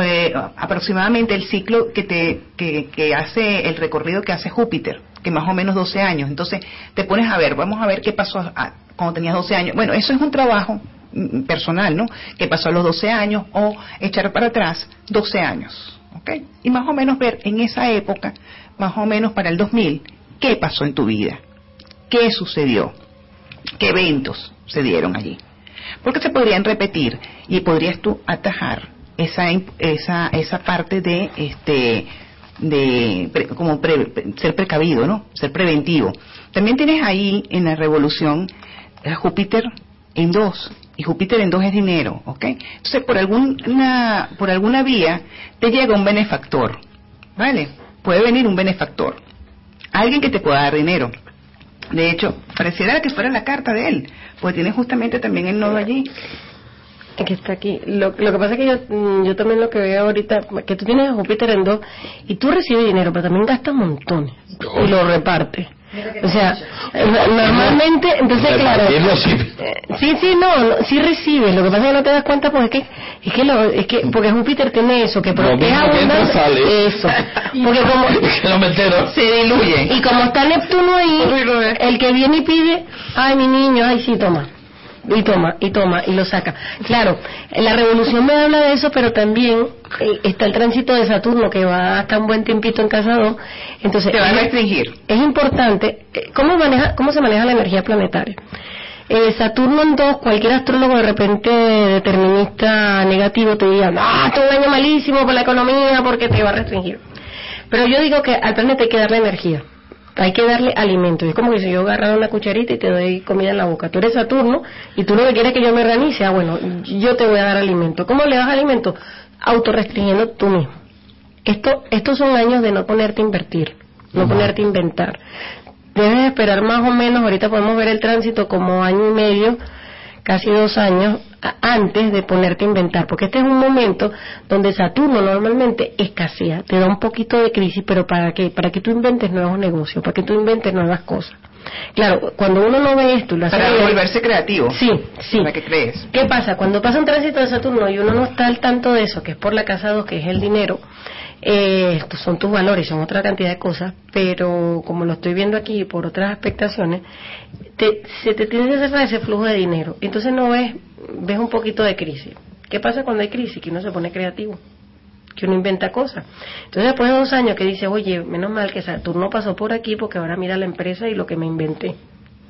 eh, aproximadamente el ciclo que, te, que, que hace el recorrido que hace Júpiter, que más o menos 12 años. Entonces te pones a ver, vamos a ver qué pasó cuando tenías 12 años. Bueno, eso es un trabajo mm, personal, ¿no? Que pasó a los 12 años o echar para atrás 12 años, ¿ok? Y más o menos ver en esa época, más o menos para el 2000, qué pasó en tu vida, qué sucedió, qué eventos se dieron allí. Porque se podrían repetir y podrías tú atajar esa esa esa parte de este de pre- como pre- ser precavido, ¿no? Ser preventivo. También tienes ahí en la revolución a Júpiter en dos y Júpiter en dos es dinero, ¿ok? Entonces por alguna por alguna vía te llega un benefactor, ¿vale? Puede venir un benefactor, alguien que te pueda dar dinero. De hecho, pareciera que fuera la carta de él, pues tiene justamente también el nodo allí. Que está aquí. Lo, lo que pasa es que yo, mm, yo también lo que veo ahorita, que tú tienes a Júpiter en dos y tú recibes dinero, pero también gastas montones y lo repartes. O sea, eh, normalmente, entonces claro, sí. eh, sí, sí, no, no, sí recibes, lo que pasa es que no te das cuenta pues es que, es que, lo, es que porque Júpiter tiene eso, que porque sale. eso, porque como, no. Se diluye. y como está Neptuno ahí, el que viene y pide, ay mi niño, ay sí, toma. Y toma, y toma, y lo saca. Claro, la revolución me habla de eso, pero también eh, está el tránsito de Saturno que va hasta un buen tiempito en casa 2. Entonces, Te va a es- restringir. Es importante, eh, ¿cómo, maneja, cómo se maneja la energía planetaria? Eh, Saturno en 2, cualquier astrólogo de repente determinista negativo te diga, ah, esto es un año malísimo por la economía porque te va a restringir. Pero yo digo que al planeta hay que darle energía, hay que darle alimento. Es como que si yo agarrara una cucharita y te doy comida en la boca. Tú eres Saturno y tú lo que quieres es que yo me organice. Ah, bueno, yo te voy a dar alimento. ¿Cómo le das alimento? Autorrestringiendo tú mismo. Esto, estos son años de no ponerte a invertir, no ponerte a inventar. Debes esperar más o menos, ahorita podemos ver el tránsito como año y medio, casi dos años antes de ponerte a inventar, porque este es un momento donde Saturno normalmente escasea, te da un poquito de crisis, pero ¿para qué? Para que tú inventes nuevos negocios, para que tú inventes nuevas cosas. Claro, cuando uno no ve esto lo hace Para bien- volverse creativo. Sí, sí. ¿Para qué crees? ¿Qué pasa? Cuando pasa un tránsito de Saturno y uno no está al tanto de eso, que es por la casa 2, que es el dinero, eh, estos son tus valores, son otra cantidad de cosas, pero como lo estoy viendo aquí por otras expectaciones, te- se te tiene que cerrar ese flujo de dinero. Entonces no ves, ves un poquito de crisis. ¿Qué pasa cuando hay crisis? Que uno se pone creativo, que uno inventa cosas. Entonces después de dos años que dice, oye, menos mal que Saturno pasó por aquí porque ahora mira la empresa y lo que me inventé.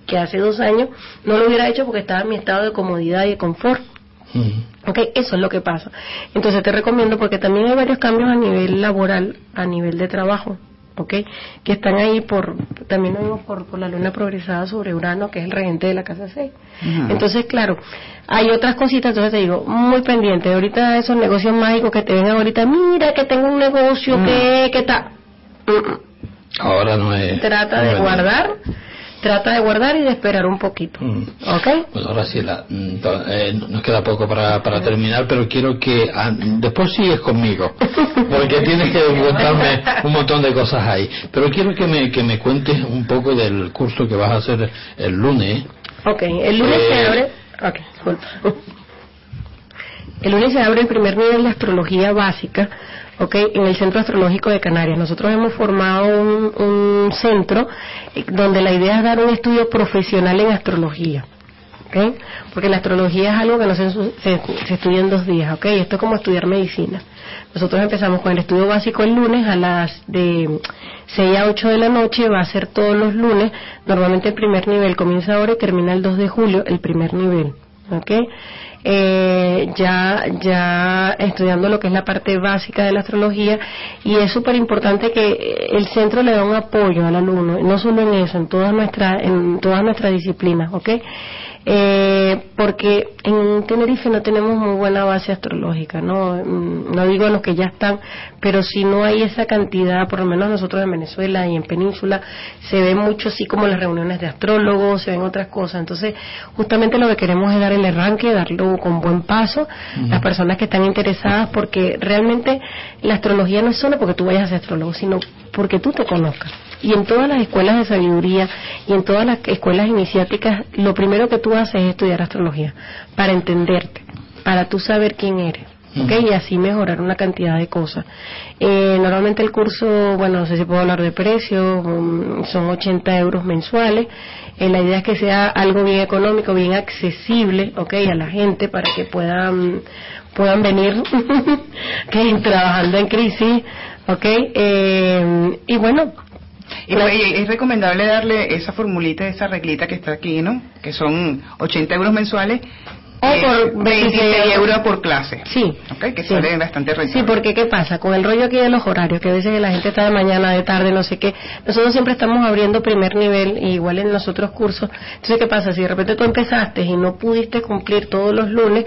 Que hace dos años no lo hubiera hecho porque estaba en mi estado de comodidad y de confort. Ok, eso es lo que pasa. Entonces te recomiendo porque también hay varios cambios a nivel laboral, a nivel de trabajo, ok, que están ahí por, también lo vimos por, por la luna progresada sobre Urano, que es el regente de la casa 6. Entonces, claro, hay otras cositas, entonces te digo, muy pendiente. Ahorita esos negocios mágicos que te ven ahorita, mira que tengo un negocio que, que está. Ahora no es. Trata no de guardar, trata de guardar y de esperar un poquito, ¿ok? Pues ahora sí, la, mm, eh, nos queda poco para, para terminar, pero quiero que ah, después sigues conmigo, porque tienes que contarme un montón de cosas ahí. Pero quiero que me, que me cuentes un poco del curso que vas a hacer el lunes. Ok, el lunes Eh, se abre. Ok, disculpa. El lunes se abre el primer nivel de astrología básica, ¿ok? En el Centro Astrológico de Canarias. Nosotros hemos formado un, un centro eh, donde la idea es dar un estudio profesional en astrología. ¿ok? Porque la astrología es algo que no se, se, se estudia en dos días, ¿ok? Esto es como estudiar medicina. Nosotros empezamos con el estudio básico el lunes a las de 6 a 8 de la noche, va a ser todos los lunes. Normalmente el primer nivel comienza ahora y termina el 2 de julio, el primer nivel, ¿ok? Eh, ya, ya estudiando lo que es la parte básica de la astrología y es súper importante que el centro le da un apoyo al alumno, no solo en eso, en todas nuestras, en todas nuestras disciplinas, ¿ok? Eh, porque en Tenerife no tenemos muy buena base astrológica, ¿no? Mm, No digo los que ya están, pero si no hay esa cantidad, por lo menos nosotros en Venezuela y en Península, se ve mucho así como las reuniones de astrólogos, se ven otras cosas. Entonces, justamente lo que queremos es dar el arranque, darlo con buen paso, las personas que están interesadas, porque realmente la astrología no es solo porque tú vayas a ser astrólogo, sino porque tú te conozcas. Y en todas las escuelas de sabiduría y en todas las escuelas iniciáticas, lo primero que tú haces es estudiar astrología, para entenderte, para tú saber quién eres. ¿ok? Y así mejorar una cantidad de cosas. Eh, normalmente el curso, bueno, no sé si puedo hablar de precios, um, son 80 euros mensuales. Eh, la idea es que sea algo bien económico, bien accesible, ¿ok? A la gente para que puedan, puedan venir ¿ok? trabajando en crisis, ¿ok? Eh, y bueno, Y es recomendable darle esa formulita, esa reglita que está aquí, ¿no? Que son 80 euros mensuales. O eh, por 26 euros por clase. Sí. Ok, que Sí. sale bastante Sí, rentable. porque ¿qué pasa? Con el rollo aquí de los horarios, que a veces la gente está de mañana, de tarde, no sé qué. Nosotros siempre estamos abriendo primer nivel, y igual en los otros cursos. Entonces, ¿qué pasa? Si de repente tú empezaste y no pudiste cumplir todos los lunes,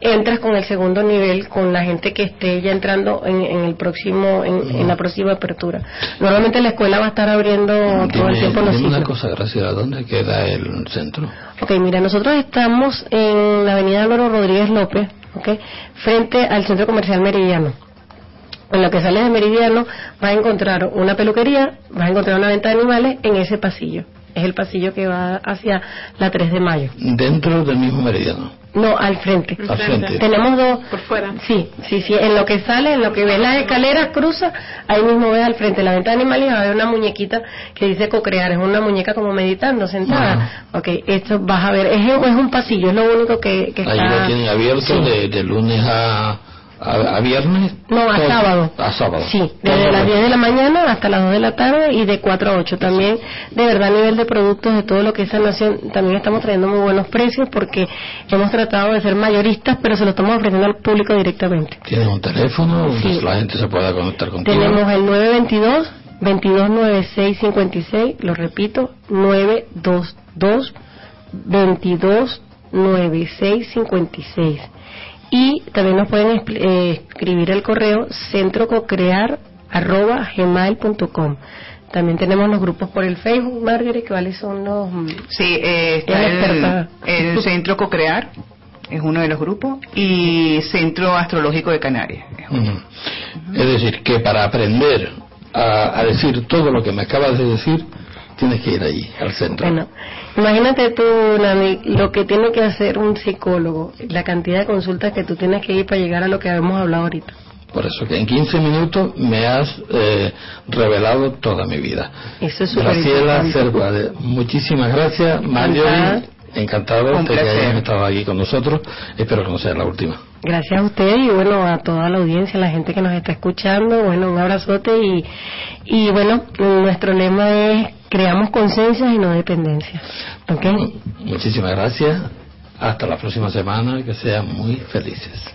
entras con el segundo nivel con la gente que esté ya entrando en, en el próximo, en, en la próxima apertura. Normalmente la escuela va a estar abriendo todo el tiempo los una cosa, Graciela, ¿dónde queda el centro? Ok, mira, nosotros estamos en la avenida Álvaro Rodríguez López, ok, frente al centro comercial Meridiano. En lo que sales de Meridiano vas a encontrar una peluquería, vas a encontrar una venta de animales en ese pasillo. Es el pasillo que va hacia la 3 de mayo. Dentro del mismo meridiano. No, al frente. Al frente. Tenemos dos. Por fuera. Sí, sí, sí. En lo que sale, en lo que ves las escaleras, cruza, ahí mismo ves al frente la venta de animales y va a ver una muñequita que dice cocrear. Es una muñeca como meditando, sentada. Ok, esto vas a ver. Es, es un pasillo, es lo único que, que Ahí lo está. tienen abierto Sí. de, de lunes a, a, a viernes. No, a Todo- sábado. A sábado. Sí, desde las lo- 10 de la mañana hasta las 2 de la tarde y de 4 a 8 también. De verdad, a nivel de productos de todo lo que es sanación, también estamos trayendo muy buenos precios porque hemos tratado de ser mayoristas, pero se lo estamos ofreciendo al público directamente. Tienen un teléfono la gente se pueda conectar contigo. Tenemos el 922 229656, lo repito, 922 229656. Y también nos pueden eh, escribir el correo centrococrear@gmail.com. También tenemos los grupos por el Facebook, Margaret, ¿cuáles son los? mm, Sí, eh, está el, experta. el Centro Cocrear, es uno de los grupos, y Centro Astrológico de Canarias. Es decir, que para aprender a, a decir todo lo que me acabas de decir, tienes que ir allí, al centro. Bueno, imagínate tú, Nani, lo que tiene que hacer un psicólogo, la cantidad de consultas que tú tienes que ir para llegar a lo que habíamos hablado ahorita. Por eso que en 15 minutos me has eh, revelado toda mi vida. Eso es súper Graciela. Cervade, muchísimas gracias. Marjorie, encantado de que hayas estado aquí con nosotros. Espero que no sea la última. Gracias a usted y bueno, a toda la audiencia, a la gente que nos está escuchando, bueno, un abrazote y, y bueno, nuestro lema es creamos conciencias y no dependencias. ¿Ok? Muchísimas gracias. Hasta la próxima semana. Que sean muy felices.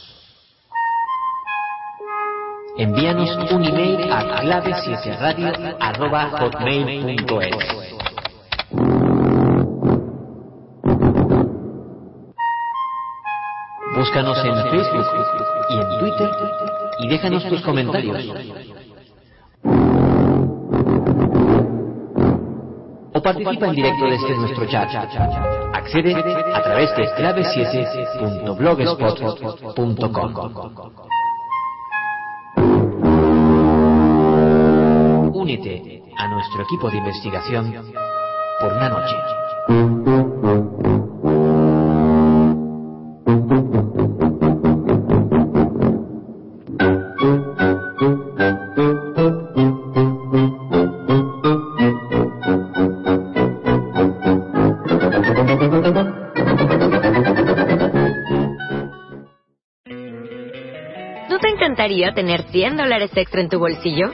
Envíanos un email a clave7radio.hotmail.es. Búscanos en Facebook y en Twitter y déjanos tus comentarios. O participa en directo desde nuestro chat. Accede a través de clave7.blogspot.com. A nuestro equipo de investigación por una noche. ¿No te encantaría tener 100 dólares extra en tu bolsillo?